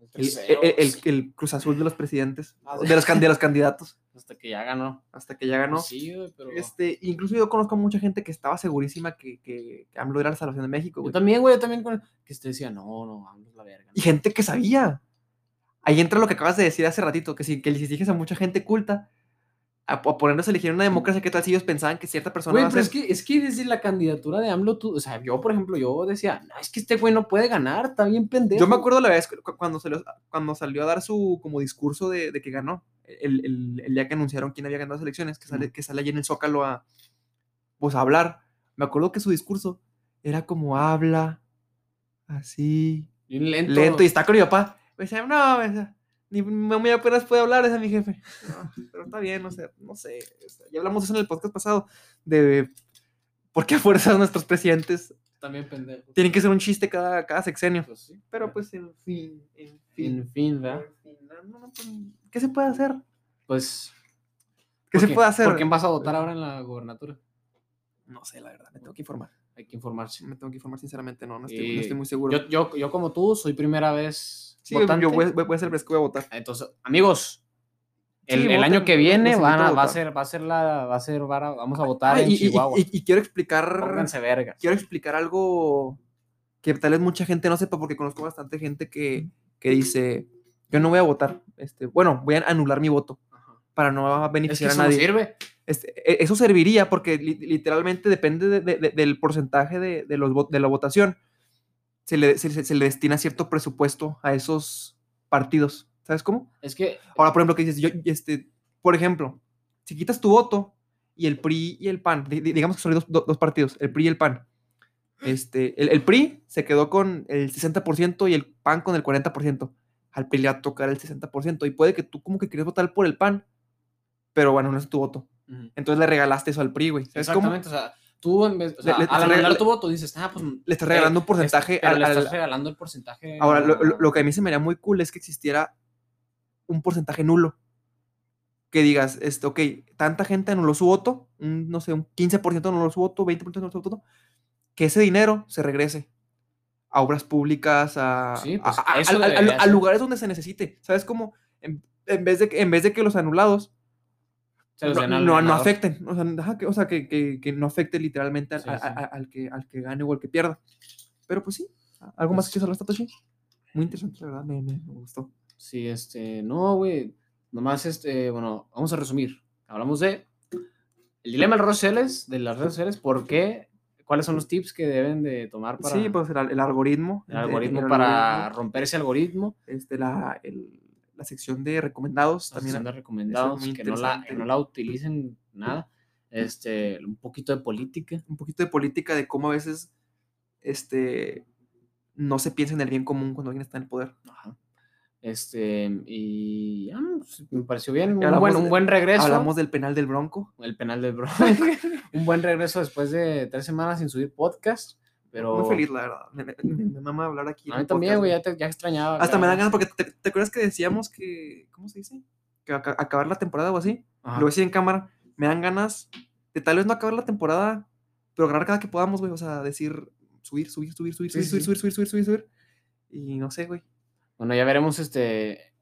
El, tercero, el- el- sí, el Cruz Azul de los presidentes. Ah, De los, de los candidatos. hasta que ya ganó. Hasta que ya ganó. Pues sí, pero Este, incluso yo conozco a mucha gente que estaba segurísima que, que, que AMLO era la salvación de México, yo güey. también, güey, yo también con que usted decía, no, no, AMLO es la verga. Y gente que sabía. Ahí entra lo que acabas de decir hace ratito, que si que les dijes a mucha gente culta a, a ponernos a elegir una democracia, ¿qué tal si ellos pensaban que cierta persona Güey, pero ser? es que, es que desde la candidatura de AMLO, tú, o sea, yo, por ejemplo, yo decía, no, es que este güey no puede ganar, está bien pendejo. Yo me acuerdo la vez cu- cuando salió, cuando salió a dar su como discurso de, de que ganó, el, el- el día que anunciaron quién había ganado las elecciones, que sale, que sale allí en el Zócalo a, pues, a hablar. Me acuerdo que su discurso era como habla, así, Bien lento. lento, y está con mi papá. Me decía, no, esa, ni muy apenas puede hablar esa mi jefe. No, pero está bien, no sé, no sé. Ya hablamos de eso en el podcast pasado, de por qué a fuerzas (laughs) nuestros presidentes También pendejo. tienen que ser un chiste cada, cada sexenio. Pues sí. Pero pues, en fin, en fin. En fin, ¿verdad? en fin, no, no, pues, ¿Qué se puede hacer? Pues. ¿Qué ¿por se qué- puede hacer? ¿Por quién vas a votar ahora en la gobernatura? No sé, la verdad, me tengo que informar. Hay que informarse. Me tengo que informar sinceramente, no, no estoy, no estoy muy seguro. Yo, yo, yo como tú, soy primera vez sí, votante. yo voy, voy- a ser fresco, voy a votar. Entonces, amigos, el, Sí, el voten, año que viene van a a, va a ser, va a ser la, va a ser, vamos a votar Ah, en y, y- Chihuahua. y- y quiero explicar Pónganse vergas. quiero explicar algo que tal vez mucha gente no sepa porque conozco bastante gente que, que dice yo no voy a votar este bueno voy a anular mi voto Ajá. para no Es que beneficiar a no nadie sirve. Este, e- eso serviría porque li- literalmente depende de- de- de- del porcentaje de, de los, de la votación se le, se, le destina cierto presupuesto a esos partidos ¿sabes cómo? Es que Ahora, por ejemplo, que dices, yo, este, por ejemplo, si quitas tu voto y el PRI y el PAN, di- di- digamos que son dos, do- dos partidos, el PRI y el PAN, este, el, el PRI se quedó con el 60% y el PAN con el 40%. Al PRI le va a tocar el 60% y puede que tú como que quieres votar por el PAN, pero bueno, no es tu voto. Entonces le regalaste eso al PRI, güey. ¿Sabes cómo? Exactamente, o sea, tú en vez, o sea, Le- le- al anular tu voto dices, ah, pues Le estás regalando un porcentaje pero al- le al- estás regalando el porcentaje. Ahora, lo, lo- que a mí se me haría muy cool es que existiera un porcentaje nulo. Que digas, este, ok, tanta gente anuló su voto, un, no sé, un 15% anuló su voto, 20% anuló su voto, que ese dinero se regrese a obras públicas, a, Sí, pues, a- a- a- lugares donde se necesite. ¿Sabes cómo? En, en vez de, en vez de que los anulados no, no- no afecten, o sea, ajá, que, o sea, que, que- que no afecte literalmente al, Sí, a- sí. a- al que, al que gane o al que pierda. Pero pues sí, algo más Pues- que eso, Satoshi. Muy interesante, la verdad, me, me- me gustó. Sí, este, no, güey. Nomás, este, bueno, vamos a resumir. Hablamos de el dilema de las redes sociales, de las redes sociales, por qué, cuáles son los tips que deben de tomar para Sí, pues el, el algoritmo. el algoritmo para romper ese algoritmo. Este, la, el- la sección de recomendados La también. sección de recomendados, que no, la, que no la utilicen nada. Este, un poquito de política. Un poquito de política de cómo a veces este, no se piensa en el bien común cuando alguien está en el poder. Ajá. Este, y ya, pues, me pareció bien. Un buen, de- un buen regreso. Hablamos del penal del Bronco. El penal del Bronco. (laughs) un buen regreso después de tres semanas sin subir podcast. Pero Muy feliz, la verdad. Me, me- me- mama hablar aquí. a mí también, güey, ya, ya extrañaba. Hasta me dan ganas porque te, te acuerdas que decíamos que. ¿Cómo se dice? Que aca- acabar la temporada o así. Ajá. Lo voy a decir en cámara. Me dan ganas de tal vez no acabar la temporada, pero grabar cada que podamos, güey. O sea, decir subir, subir, subir, subir, Sí, subir, sí, subir, subir, subir, subir, subir, subir. Y no sé, güey. Bueno, ya veremos este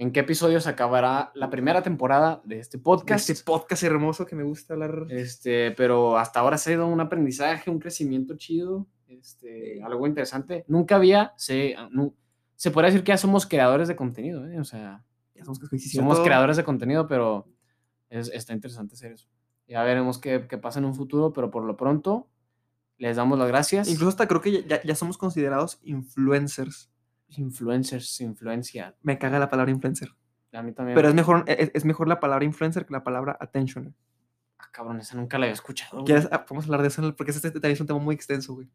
en qué episodios acabará la primera temporada de este podcast. Este podcast hermoso que me gusta hablar. Este, pero hasta ahora ha sido un aprendizaje, un crecimiento chido, este, algo interesante. Nunca había, se, ah, nu- se podría decir que ya somos creadores de contenido, ¿eh? o sea, Ya somos, somos creadores de contenido, pero es- está interesante hacer eso. Ya veremos qué, qué pasa en un futuro, pero por lo pronto les damos las gracias. Incluso hasta creo que ya- ya, ya somos considerados influencers. Influencers, influencia. Me caga la palabra influencer. A mí también. Pero es mejor, es, es mejor la palabra influencer que la palabra attention. Ah, cabrón, esa nunca la había escuchado. ¿Quieres? Ah, Vamos a hablar de eso porque este también es un tema muy extenso, güey.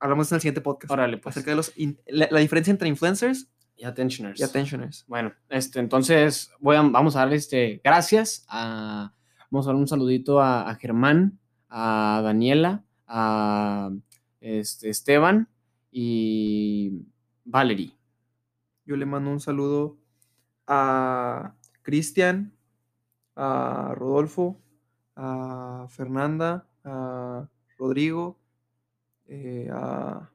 Hablamos en el siguiente podcast. Órale, pues. Acerca de los in- la, la diferencia entre influencers Y attentioners. y attentioners. Bueno, este, entonces voy a- vamos a darle este, gracias a, vamos a dar un saludito a, a Germán, a Daniela, a este, Esteban y Valerie. Yo le mando un saludo a Cristian, a Rodolfo, a Fernanda, a Rodrigo, eh, a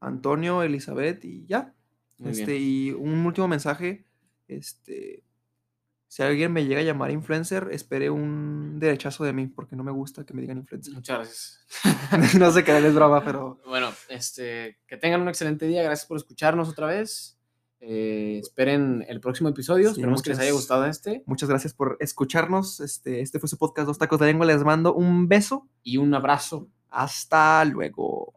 Antonio, Elizabeth y ya. Muy este, bien. y un último mensaje. Este, si alguien me llega a llamar influencer, espere un derechazo de mí, porque no me gusta que me digan influencer. Muchas gracias. (laughs) no sé qué es broma, pero Bueno, este, que tengan un excelente día. Gracias por escucharnos otra vez. Eh, esperen el próximo episodio. Sí, Esperemos que les haya muchas- gustado este. muchas gracias por escucharnos. Este, este fue su podcast Dos Tacos de Lengua. Les mando un beso. Y un abrazo. Hasta luego.